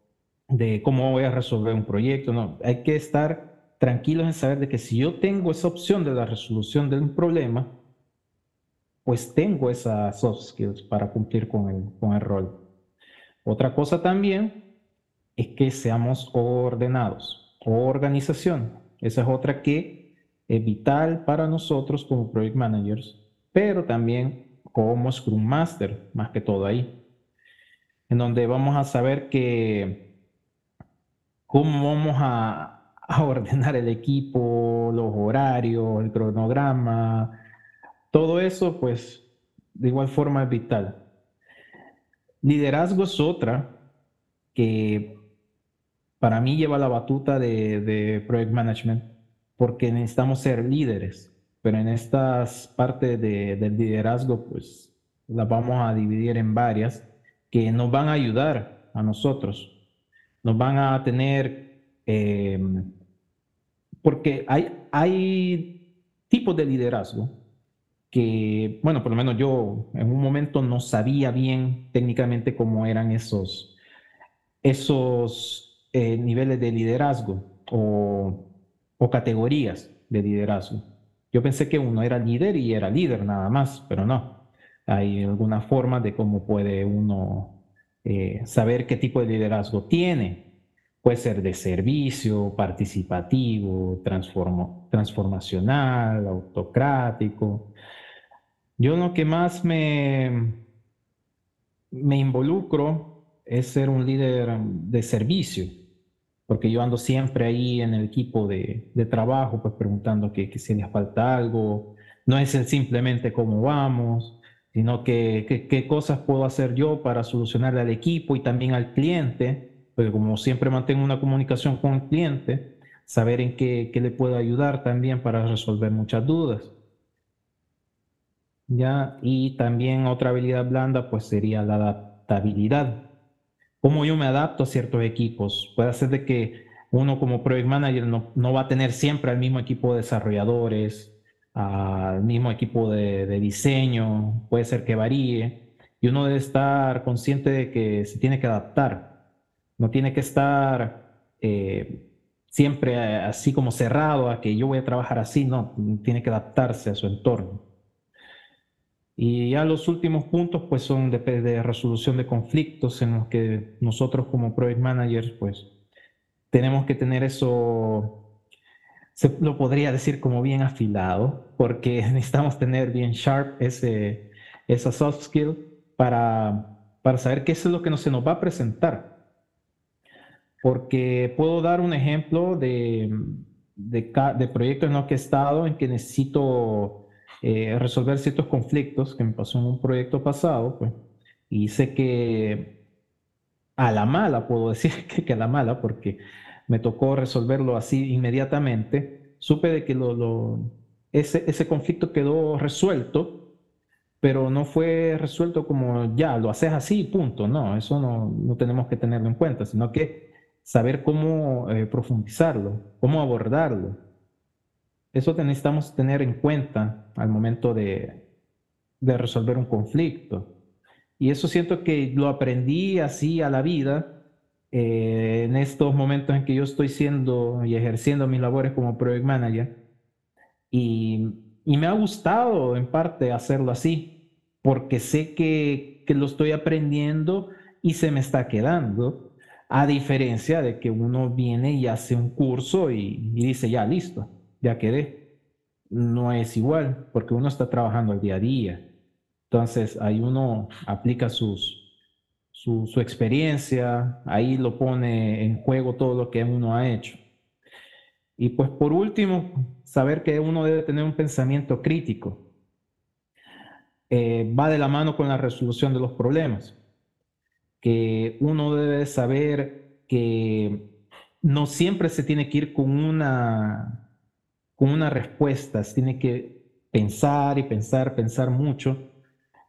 de cómo voy a resolver un proyecto. No, hay que estar tranquilos en saber de que si yo tengo esa opción de la resolución de un problema, pues tengo esas soft skills para cumplir con el, con el rol. Otra cosa también es que seamos ordenados. Organización. Esa es otra que es vital para nosotros como project managers, pero también como Scrum Master, más que todo ahí. En donde vamos a saber que cómo vamos a, ordenar el equipo, los horarios, el cronograma, todo eso, pues, de igual forma es vital. Liderazgo es otra que para mí lleva la batuta de, Project Management porque necesitamos ser líderes, pero en estas partes del liderazgo, pues, las vamos a dividir en varias que nos van a ayudar a nosotros, nos van a tener, eh, porque hay, hay tipos de liderazgo que, bueno, por lo menos yo en un momento no sabía bien técnicamente cómo eran esos, esos eh, niveles de liderazgo o, o categorías de liderazgo. Yo pensé que uno era líder y era líder nada más, pero no. Hay alguna forma de cómo puede uno eh, saber qué tipo de liderazgo tiene. Puede ser de servicio, participativo, transformo, transformacional, autocrático. Yo lo que más me, me involucro es ser un líder de servicio, porque yo ando siempre ahí en el equipo de, de trabajo, pues preguntando que, que, si les falta algo, no es simplemente cómo vamos, sino que qué cosas puedo hacer yo para solucionarle al equipo y también al cliente, porque como siempre mantengo una comunicación con el cliente, saber en qué, qué le puedo ayudar también para resolver muchas dudas. ¿Ya? Y también otra habilidad blanda pues sería la adaptabilidad. Cómo yo me adapto a ciertos equipos. Puede ser de que uno como project manager no, no va a tener siempre al mismo equipo de desarrolladores, al mismo equipo de, diseño, puede ser que varíe, y uno debe estar consciente de que se tiene que adaptar, no tiene que estar eh, siempre así como cerrado a que yo voy a trabajar así, no, tiene que adaptarse a su entorno. Y ya los últimos puntos pues son de, de resolución de conflictos en los que nosotros como project managers pues tenemos que tener eso se lo podría decir como bien afilado, porque necesitamos tener bien sharp ese, esa soft skill para, para saber qué es lo que no se nos va a presentar. Porque puedo dar un ejemplo de, de, de proyectos en los que he estado en que necesito eh, resolver ciertos conflictos que me pasó en un proyecto pasado, pues, y sé que a la mala, puedo decir que, que a la mala, porque me tocó resolverlo así inmediatamente, supe de que lo, ese, ese conflicto quedó resuelto, pero no fue resuelto como ya, lo haces así, punto. No, eso no, no tenemos que tenerlo en cuenta, sino que saber cómo eh, profundizarlo, cómo abordarlo. Eso necesitamos tener en cuenta al momento de, resolver un conflicto. Y eso siento que lo aprendí así a la vida eh, en estos momentos en que yo estoy siendo y ejerciendo mis labores como project manager. Y, me ha gustado en parte hacerlo así, porque sé que, lo estoy aprendiendo y se me está quedando, a diferencia de que uno viene y hace un curso y dice, ya listo, ya quedé. No es igual, porque uno está trabajando el día a día. Entonces, ahí uno aplica sus, su, experiencia, ahí lo pone en juego todo lo que uno ha hecho. Y pues por último, saber que uno debe tener un pensamiento crítico. Eh, va de la mano con la resolución de los problemas. Que uno debe saber que no siempre se tiene que ir con una, con una respuesta, se tiene que pensar y pensar, pensar mucho,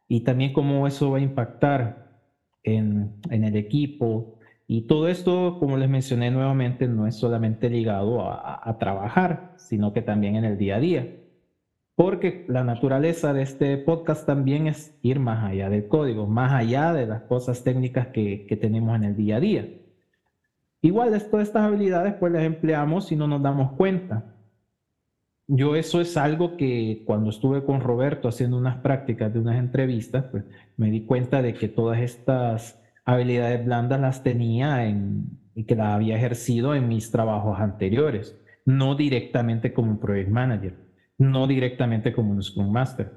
y también cómo eso va a impactar en, el equipo. Y todo esto, como les mencioné nuevamente, no es solamente ligado a, trabajar, sino que también en el día a día. Porque la naturaleza de este podcast también es ir más allá del código, más allá de las cosas técnicas que, que tenemos en el día a día. Igual, todas estas habilidades pues las empleamos si no nos damos cuenta. Yo eso es algo que cuando estuve con Roberto haciendo unas prácticas de unas entrevistas, pues me di cuenta de que todas estas habilidades blandas las tenía en, y que las había ejercido en mis trabajos anteriores, no directamente como project manager, no directamente como un Scrum Master,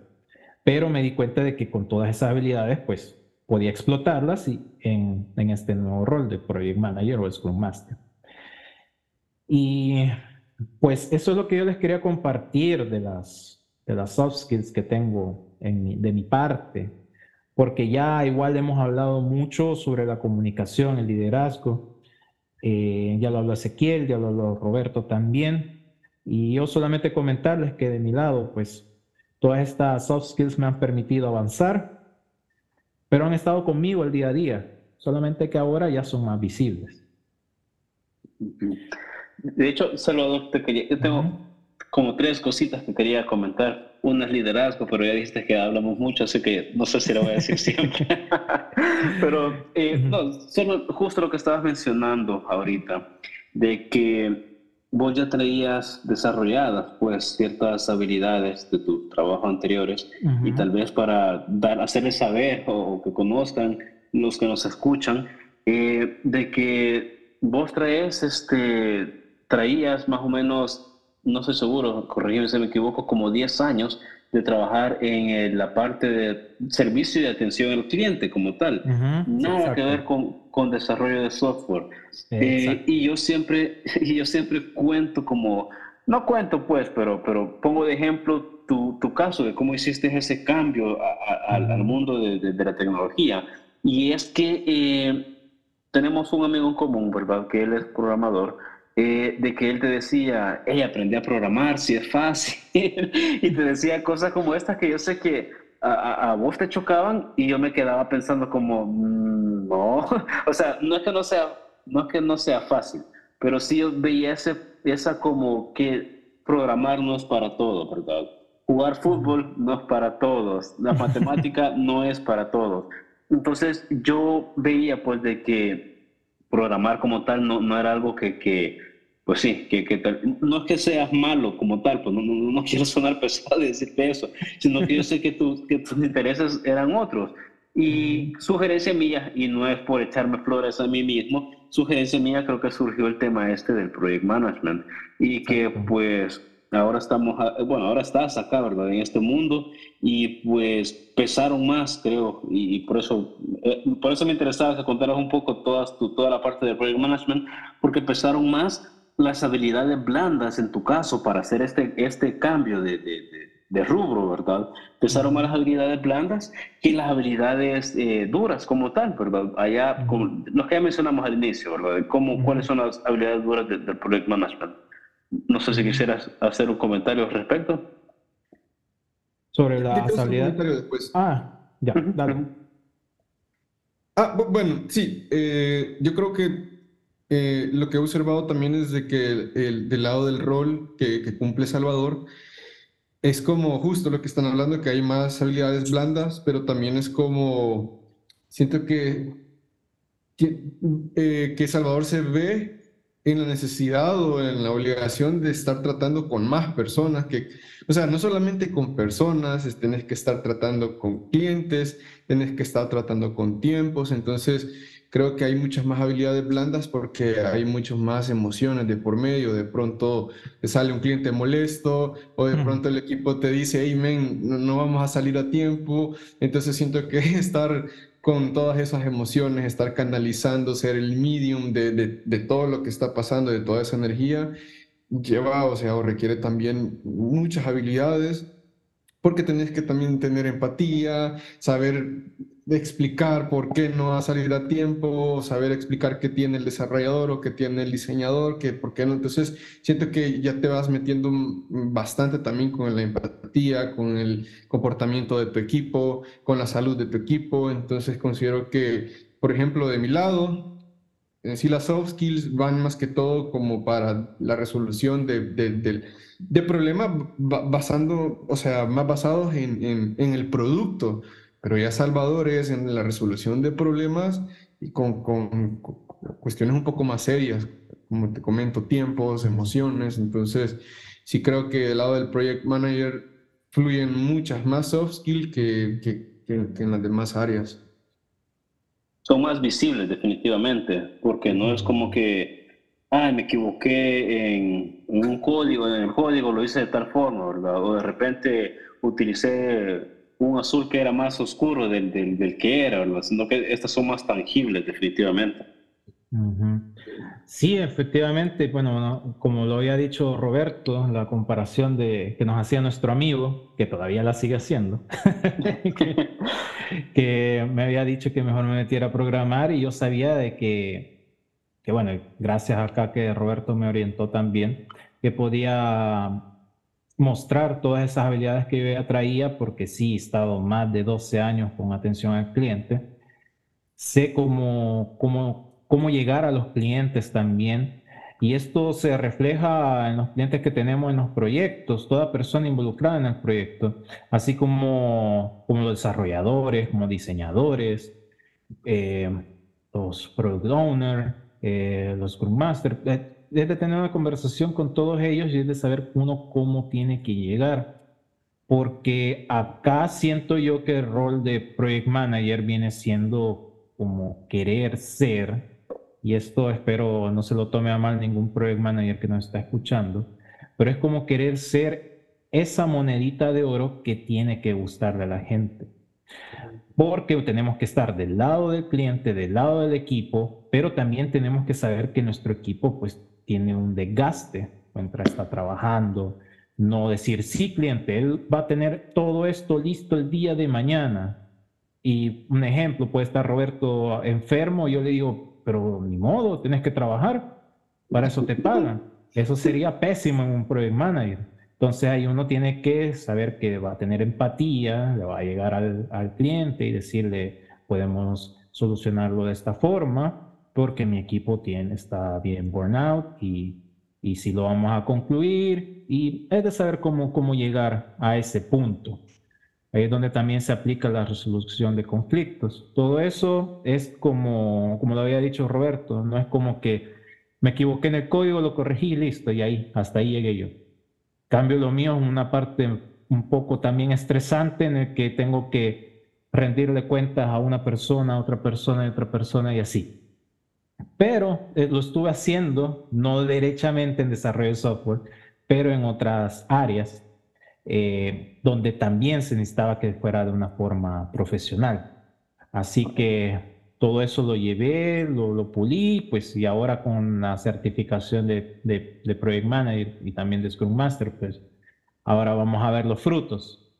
pero me di cuenta de que con todas esas habilidades, pues podía explotarlas en, en este nuevo rol de project manager o Scrum Master. Y pues eso es lo que yo les quería compartir de las, de las soft skills que tengo en de mi parte, porque ya igual hemos hablado mucho sobre la comunicación, el liderazgo, eh, ya lo habló Ezequiel, ya lo habló Roberto también, y yo solamente comentarles que de mi lado, pues todas estas soft skills me han permitido avanzar, pero han estado conmigo el día a día, solamente que ahora ya son más visibles. De hecho, Salvador, te quería, yo tengo como tres cositas que quería comentar. Una es liderazgo, pero ya dijiste que hablamos mucho, así que no sé si lo voy a decir siempre. pero eh, no, solo justo lo que estabas mencionando ahorita, de que vos ya traías desarrolladas pues ciertas habilidades de tu trabajo anteriores y tal vez para dar, hacerles saber o, que conozcan los que nos escuchan eh, de que vos traes este traías más o menos, no sé seguro, corrígeme si me equivoco, como 10 años de trabajar en la parte de servicio y de atención al cliente como tal. Nada que ver con, con, desarrollo de software. Eh, y yo siempre, y yo siempre cuento como, no cuento pues, pero, pero pongo de ejemplo tu, tu, caso, de cómo hiciste ese cambio al mundo de, de, la tecnología. Y es que eh, tenemos un amigo en común, ¿verdad? Que él es programador. Eh, de que él te decía, hey, aprendí a programar, si es fácil, y te decía cosas como estas que yo sé que a, a, vos te chocaban y yo me quedaba pensando como, mm, no, o sea, no es que no sea, no es que no sea fácil, pero sí yo veía ese, esa como que programar no es para todos, ¿verdad? Jugar fútbol no es para todos, la matemática no es para todos. Entonces yo veía pues de que programar como tal no, no era algo que, que pues sí, que, que no es que seas malo como tal, pues no, no, no quiero sonar pesado de decirte eso, sino que yo sé que, tu, que tus intereses eran otros. Y sugerencia mía, y no es por echarme flores a mí mismo, sugerencia mía creo que surgió el tema este del project management y que pues ahora estamos, bueno, ahora estás acá, ¿verdad? En este mundo y pues pesaron más, creo, y, por eso, eh, por eso me interesaba que contaras un poco todas tu, toda la parte del project management, porque pesaron más las habilidades blandas en tu caso para hacer este, este cambio de, de, de, rubro, ¿verdad? Pesaron más las habilidades blandas que las habilidades eh, duras como tal, ¿verdad? Allá, como, los que ya mencionamos al inicio, ¿verdad? Cómo, ¿Cuáles son las habilidades duras del Project Management? No sé si quisieras hacer un comentario al respecto. Sobre las habilidades. Ah, ya, dale. Ah, bueno, sí, eh, yo creo que eh, lo que he observado también es de que el, del lado del rol que, cumple Salvador, es como justo lo que están hablando, que hay más habilidades blandas, pero también es como, siento que, que, eh, que Salvador se ve en la necesidad o en la obligación de estar tratando con más personas, que, o sea, no solamente con personas, tenés que estar tratando con clientes, tenés que estar tratando con tiempos, entonces creo que hay muchas más habilidades blandas porque hay muchas más emociones de por medio. De pronto te sale un cliente molesto o de pronto el equipo te dice, hey, men, no vamos a salir a tiempo. Entonces siento que estar con todas esas emociones, estar canalizando, ser el medium de, de, todo lo que está pasando, de toda esa energía, lleva, o sea, requiere también muchas habilidades porque tenés que también tener empatía, saber explicar por qué no va a salir a tiempo, saber explicar qué tiene el desarrollador o qué tiene el diseñador, que por qué no. Entonces, siento que ya te vas metiendo bastante también con la empatía, con el comportamiento de tu equipo, con la salud de tu equipo. Entonces, considero que, por ejemplo, de mi lado, en sí las soft skills van más que todo como para la resolución de, de, de, problemas basando, o sea, más basados en, en, en, el producto, pero ya Salvador es en la resolución de problemas y con, con, cuestiones un poco más serias, como te comento, tiempos, emociones, entonces sí creo que del lado del project manager fluyen muchas más soft skills que, que, que en las demás áreas son más visibles definitivamente, porque no es como que, ah, me equivoqué en, un código, en el código lo hice de tal forma. O de repente utilicé un azul que era más oscuro del, del, del que era, ¿verdad? Sino que estas son más tangibles definitivamente. Sí, efectivamente, bueno, como lo había dicho Roberto, la comparación de, que nos hacía nuestro amigo, que todavía la sigue haciendo, que, me había dicho que mejor me metiera a programar y yo sabía de que, que, bueno, gracias acá que Roberto me orientó también, que podía mostrar todas esas habilidades que yo traía, porque sí, he estado más de 12 años con atención al cliente, sé cómo, cómo cómo llegar a los clientes también. Y esto se refleja en los clientes que tenemos en los proyectos, toda persona involucrada en el proyecto, así como, como los desarrolladores, como diseñadores, eh, los product owners, eh, los Scrum Master. Eh, es de tener una conversación con todos ellos y es de saber uno cómo tiene que llegar. Porque acá siento yo que el rol de Project Manager viene siendo como querer ser y esto espero no se lo tome a mal ningún project manager que nos está escuchando, pero es como querer ser esa monedita de oro que tiene que gustarle a la gente. Porque tenemos que estar del lado del cliente, del lado del equipo, pero también tenemos que saber que nuestro equipo pues tiene un desgaste mientras está trabajando, No decir, sí, cliente, él va a tener todo esto listo el día de mañana. Y un ejemplo, puede estar Roberto enfermo, yo le digo, pero ni modo, tienes que trabajar, para eso te pagan. Eso sería pésimo en un project manager. Entonces ahí uno tiene que saber que va a tener empatía, le va a llegar al, al cliente y decirle, podemos solucionarlo de esta forma porque mi equipo tiene, está bien burnout y, y si lo vamos a concluir y es de saber cómo, cómo llegar a ese punto. Ahí es donde también se aplica la resolución de conflictos. Todo eso es como, como lo había dicho Roberto, no es como que me equivoqué en el código, lo corregí y listo, y ahí, hasta ahí llegué yo. Cambio lo mío es una parte un poco también estresante en el que tengo que rendirle cuentas a una persona, a otra persona, a otra persona y así. Pero eh, lo estuve haciendo, no derechamente en desarrollo de software, pero en otras áreas eh, donde también se necesitaba que fuera de una forma profesional. Así que todo eso lo llevé, lo, lo pulí, pues y ahora con la certificación de, de, de, Project Manager y también de Scrum Master, pues ahora vamos a ver los frutos.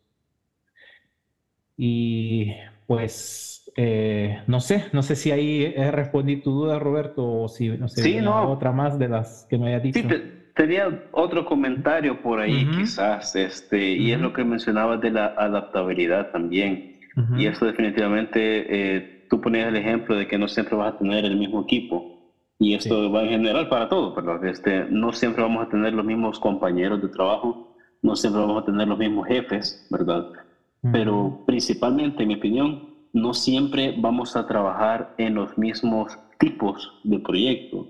Y pues eh, no sé, no sé si ahí he respondido tu duda, Roberto, o si no sé, sí, no. otra más de las que me había dicho. Sí, tenía otro comentario por ahí, quizás, este, y es lo que mencionabas de la adaptabilidad también. Y eso definitivamente, eh, tú ponías el ejemplo de que no siempre vas a tener el mismo equipo. Y esto va en general para todo, ¿verdad? Este, no siempre vamos a tener los mismos compañeros de trabajo, no siempre vamos a tener los mismos jefes, ¿verdad? Pero principalmente, en mi opinión, no siempre vamos a trabajar en los mismos tipos de proyecto.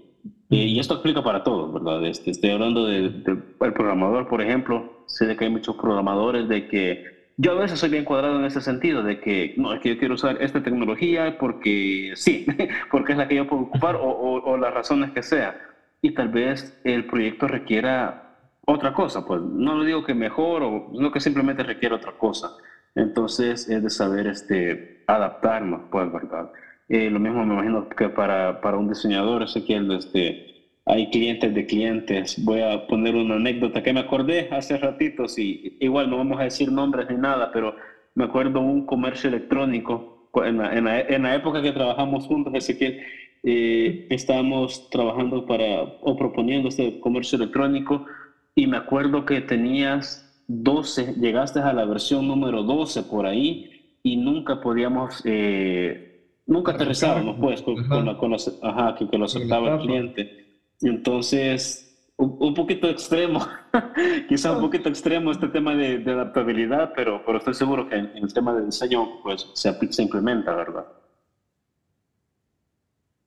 Y esto aplica para todos, ¿verdad? Este, estoy hablando del de, programador, por ejemplo. Sé de que hay muchos programadores de que yo a veces soy bien cuadrado en ese sentido, de que no, es que yo quiero usar esta tecnología porque sí, porque es la que yo puedo ocupar o, las razones que sea. Y tal vez el proyecto requiera otra cosa, pues no lo digo que mejor o no que simplemente requiere otra cosa. Entonces es de saber este, adaptarnos, pues, ¿verdad? Eh, lo mismo me imagino que para, para un diseñador, Ezequiel, este, hay clientes de clientes. Voy a poner una anécdota que me acordé hace ratitos y igual no vamos a decir nombres ni nada, pero me acuerdo un comercio electrónico en la, en la, en época que trabajamos juntos, Ezequiel, eh, estábamos trabajando para o proponiendo este comercio electrónico y me acuerdo que tenías 12, llegaste a la versión número 12 por ahí y nunca podíamos, eh, nunca aterrizábamos pues con, con, la, con los, ajá, que, que, lo aceptaba el cliente. Entonces, un, un poquito extremo, quizá un poquito extremo este tema de, de, adaptabilidad, pero, pero estoy seguro que en, el tema de diseño pues se, se implementa, ¿verdad?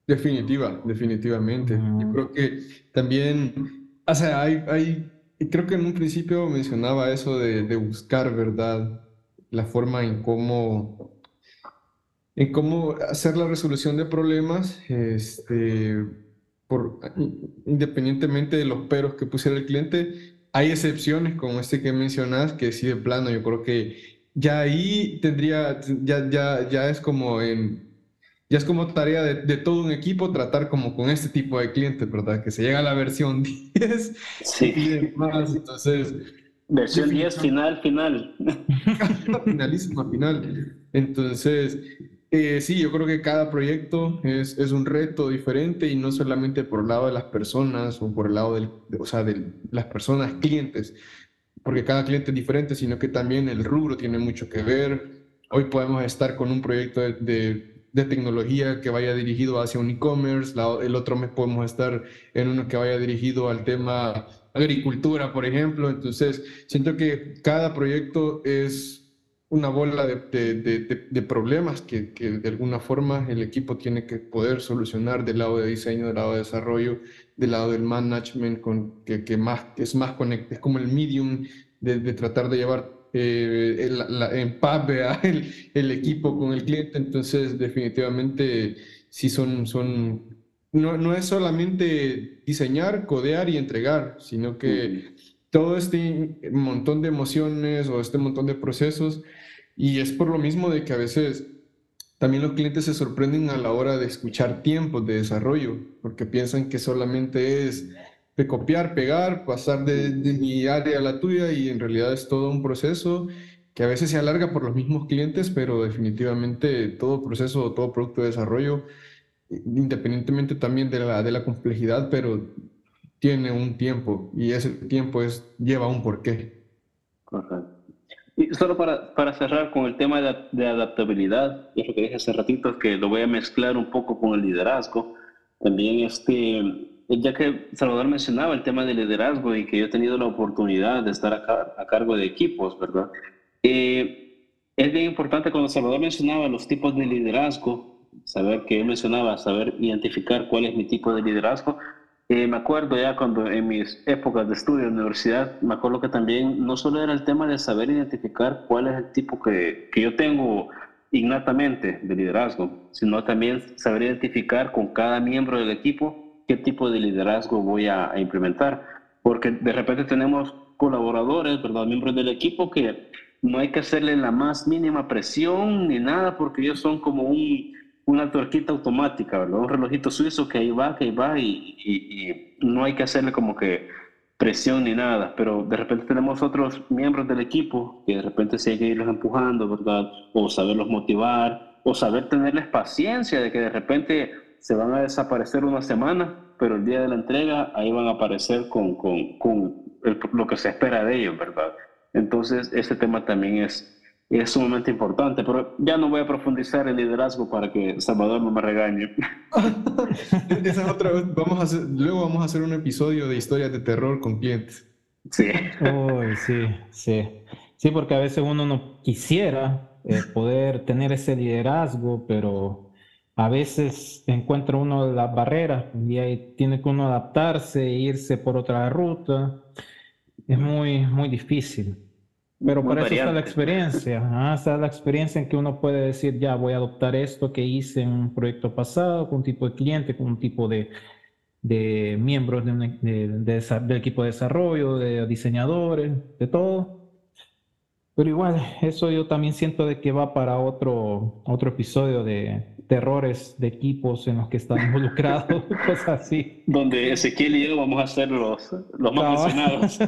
Definitiva, definitivamente. Yo creo que también, o sea, hay, hay creo que en un principio mencionaba eso de, de, buscar, ¿verdad? La forma en cómo, en cómo hacer la resolución de problemas, este, por, independientemente de los peros que pusiera el cliente. Hay excepciones como este que mencionas, que sí de plano, yo creo que ya ahí tendría, ya, ya, ya es como en ya es como tarea de, de, todo un equipo tratar como con este tipo de clientes, ¿verdad? Que se llega a la versión 10 sí. y demás, entonces... Versión 10 final, final. Finalísima, final. Entonces, eh, sí, yo creo que cada proyecto es, es, un reto diferente y no solamente por el lado de las personas o por el lado del, de, o sea, de las personas clientes, porque cada cliente es diferente, sino que también el rubro tiene mucho que ver. Hoy podemos estar con un proyecto de, de de tecnología que vaya dirigido hacia un e-commerce, el otro mes podemos estar en uno que vaya dirigido al tema agricultura, por ejemplo. Entonces, siento que cada proyecto es una bola de, de, de, problemas que, que, de alguna forma el equipo tiene que poder solucionar del lado de diseño, del lado de desarrollo, del lado del management, que, que más, es más conectado, es como el medium de, tratar de llevar eh, el, en paz el, el, equipo con el cliente. Entonces, definitivamente, sí son, son no, no, es solamente diseñar, codear y entregar, sino que todo este montón de emociones o este montón de procesos, y es por lo mismo de que a veces también los clientes se sorprenden a la hora de escuchar tiempos de desarrollo, porque piensan que solamente es de copiar, pegar, pasar de, de, mi área a la tuya y en realidad es todo un proceso que a veces se alarga por los mismos clientes, pero definitivamente todo proceso, todo producto de desarrollo, independientemente también de la, de la complejidad, pero tiene un tiempo y ese tiempo es, lleva un porqué. Correcto. Y solo para, para cerrar con el tema de, de adaptabilidad, es lo que dije hace ratito, que lo voy a mezclar un poco con el liderazgo. También este, ya que Salvador mencionaba el tema del liderazgo y que yo he tenido la oportunidad de estar a, a cargo de equipos, ¿verdad? Eh, es bien importante cuando Salvador mencionaba los tipos de liderazgo, saber que él mencionaba, saber identificar cuál es mi tipo de liderazgo. Eh, me acuerdo ya cuando en mis épocas de estudio en la universidad, me acuerdo que también no solo era el tema de saber identificar cuál es el tipo que, que yo tengo innatamente de liderazgo, sino también saber identificar con cada miembro del equipo qué tipo de liderazgo voy a, implementar. Porque de repente tenemos colaboradores, ¿verdad? miembros del equipo que no hay que hacerle la más mínima presión ni nada porque ellos son como un, una tuerquita automática, ¿verdad? Un relojito suizo que ahí va, que ahí va y, y, no hay que hacerle como que presión ni nada, pero de repente tenemos otros miembros del equipo que de repente sí hay que irlos empujando, ¿verdad? O saberlos motivar, o saber tenerles paciencia de que de repente se van a desaparecer una semana, pero el día de la entrega ahí van a aparecer con, con, con lo que se espera de ellos, ¿verdad? Entonces, ese tema también es, es sumamente importante, pero ya no voy a profundizar en liderazgo para que Salvador no me regañe. Esa es otra vez, vamos a hacer, luego vamos a hacer un episodio de historias de terror con clientes. Sí. sí, sí. Sí, porque a veces uno no quisiera eh, poder tener ese liderazgo, pero a veces encuentra uno las barreras y ahí tiene que uno adaptarse e irse por otra ruta. Es muy, muy difícil. Pero por eso está la experiencia. está la experiencia en que uno puede decir, ya voy a adoptar esto que hice en un proyecto pasado, con un tipo de cliente, con un tipo de, de miembros de, del equipo de desarrollo, de diseñadores, de todo. Pero igual, eso yo también siento de que va para otro, otro episodio de, terrores de equipos en los que están involucrados, cosas así. Donde Ezequiel y yo vamos a ser los, los más mencionados.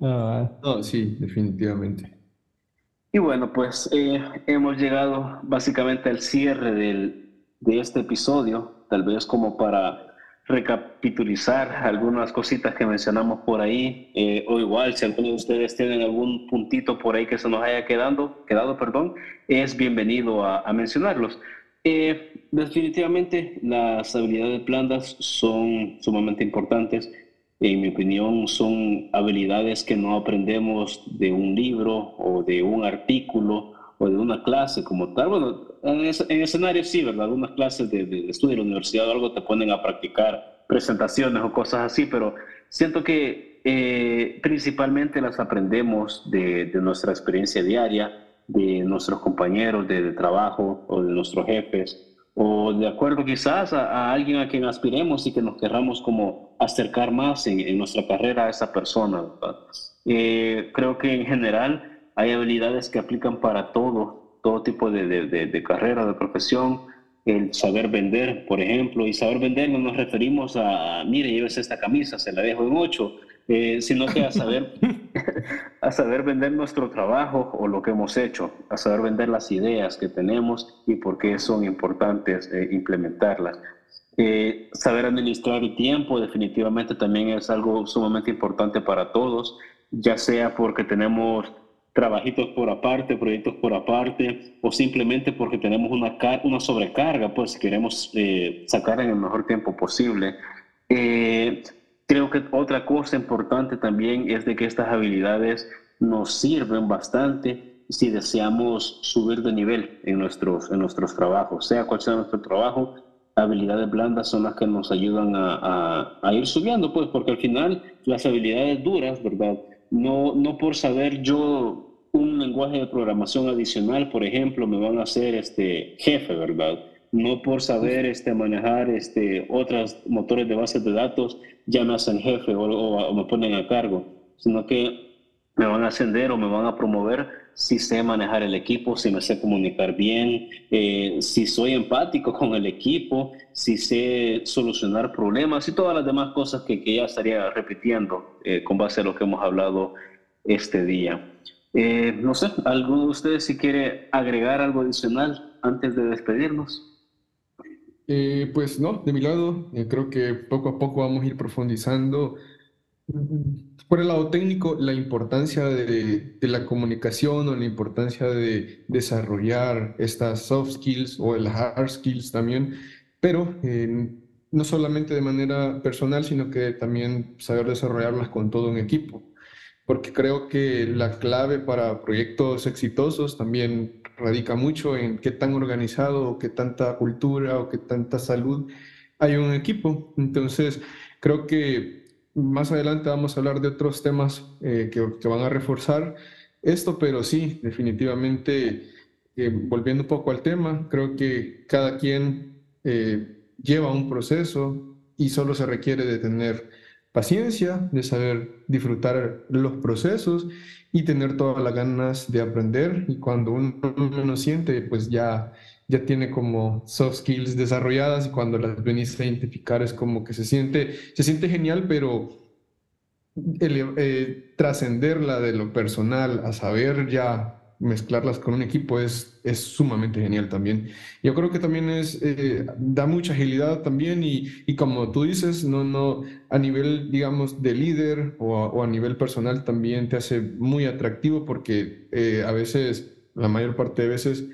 no, sí, definitivamente. Y bueno, pues eh, hemos llegado básicamente al cierre del, de este episodio, tal vez como para recapitulizar algunas cositas que mencionamos por ahí, eh, o igual si alguno de ustedes tienen algún puntito por ahí que se nos haya quedado, quedado perdón, es bienvenido a, mencionarlos. Eh, definitivamente las habilidades blandas son sumamente importantes. En mi opinión, son habilidades que no aprendemos de un libro o de un artículo o de una clase como tal. Bueno, en, en escenarios sí, ¿verdad? Unas clases de, de, estudio de la universidad o algo te ponen a practicar presentaciones o cosas así, pero siento que eh, principalmente las aprendemos de, de, nuestra experiencia diaria, de nuestros compañeros de, trabajo o de nuestros jefes, o de acuerdo quizás a, alguien a quien aspiremos y que nos querramos como acercar más en, en nuestra carrera a esa persona. Eh, creo que en general hay habilidades que aplican para todo, todo tipo de, de, de, carrera, de profesión. El saber vender, por ejemplo, y saber vender no nos referimos a, mire, llévese esta camisa, se la dejo en ocho, eh, sino que a saber, a saber vender nuestro trabajo o lo que hemos hecho, a saber vender las ideas que tenemos y por qué son importantes eh, implementarlas. Eh, saber administrar el tiempo definitivamente también es algo sumamente importante para todos, ya sea porque tenemos trabajitos por aparte, proyectos por aparte, o simplemente porque tenemos una, una sobrecarga, pues queremos eh, sacar en el mejor tiempo posible. Eh, creo que otra cosa importante también es de que estas habilidades nos sirven bastante si deseamos subir de nivel en nuestros, en nuestros trabajos, sea cual sea nuestro trabajo, habilidades blandas son las que nos ayudan a, a, a ir subiendo, pues porque al final las habilidades duras, ¿verdad? No, no por saber yo un lenguaje de programación adicional, por ejemplo, me van a hacer este jefe, ¿verdad? No por saber este, manejar este, otros motores de bases de datos, ya me hacen jefe o, me ponen a cargo, sino que me van a ascender o me van a promover si sé manejar el equipo, si me sé comunicar bien, eh, si soy empático con el equipo, si sé solucionar problemas y todas las demás cosas que, que ya estaría repitiendo eh, con base a lo que hemos hablado este día. Eh, no sé, ¿alguno de ustedes si quiere agregar algo adicional antes de despedirnos? pues no, de mi lado, creo que poco a poco vamos a ir profundizando por el lado técnico, la importancia de, la comunicación o la importancia de desarrollar estas soft skills o el hard skills también, pero eh, no solamente de manera personal, sino que también saber desarrollarlas con todo un equipo, porque creo que la clave para proyectos exitosos también radica mucho en qué tan organizado qué tanta cultura o qué tanta salud hay un equipo. Entonces, creo que más adelante vamos a hablar de otros temas eh, que, van a reforzar esto, pero sí, definitivamente, eh, volviendo un poco al tema, creo que cada quien eh, lleva un proceso y solo se requiere de tener paciencia, de saber disfrutar los procesos y tener todas las ganas de aprender. Y cuando uno lo siente, pues ya ya tiene como soft skills desarrolladas y cuando las venís a identificar es como que se siente, se siente genial, pero eh, trascenderla de lo personal a saber ya mezclarlas con un equipo es, es sumamente genial también. Yo creo que también es, eh, da mucha agilidad también y, y, como tú dices, no, no, a nivel, digamos, de líder o a, o a nivel personal también te hace muy atractivo porque eh, a veces, la mayor parte de veces,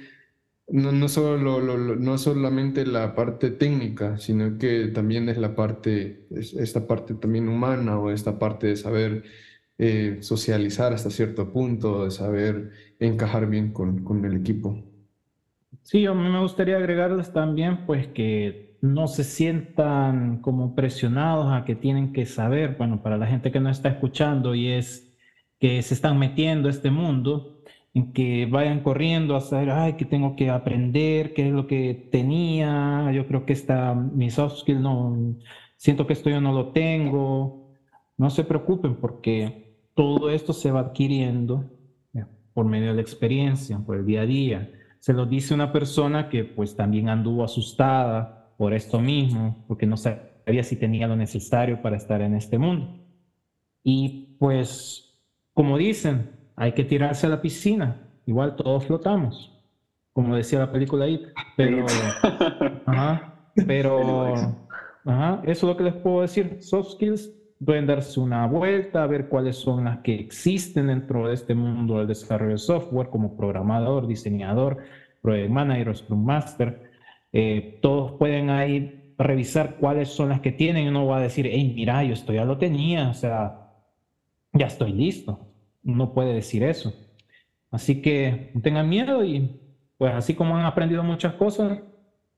no, no, solo, no solamente la parte técnica, sino que también es la parte, esta parte también humana o esta parte de saber eh, socializar hasta cierto punto, de saber encajar bien con, con el equipo. Sí, a mí me gustaría agregarles también pues que no se sientan como presionados a que tienen que saber, bueno, para la gente que no está escuchando y es que se están metiendo a este mundo, en que vayan corriendo a saber, ay, que tengo que aprender, qué es lo que tenía, yo creo que está, mi soft skill no, siento que esto yo no lo tengo. No se preocupen porque todo esto se va adquiriendo por medio de la experiencia, por el día a día. Se lo dice una persona que pues también anduvo asustada por esto mismo, porque no sabía si tenía lo necesario para estar en este mundo. Y pues, como dicen, hay que tirarse a la piscina. Igual todos flotamos, como decía la película ahí. Pero, pero, eso es lo que les puedo decir. Soft skills pueden darse una vuelta, a ver cuáles son las que existen dentro de este mundo del desarrollo de software, como programador, diseñador, project manager, scrum master. Eh, todos pueden ahí revisar cuáles son las que tienen uno va a decir, hey, mira, yo esto ya lo tenía, o sea, ya estoy listo no puede decir eso. Así que no tengan miedo y pues así como han aprendido muchas cosas,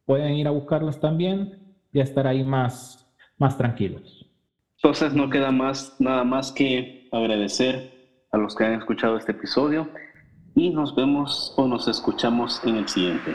pueden ir a buscarlas también y estar ahí más, más tranquilos. Entonces no queda más, nada más que agradecer a los que han escuchado este episodio y nos vemos o nos escuchamos en el siguiente.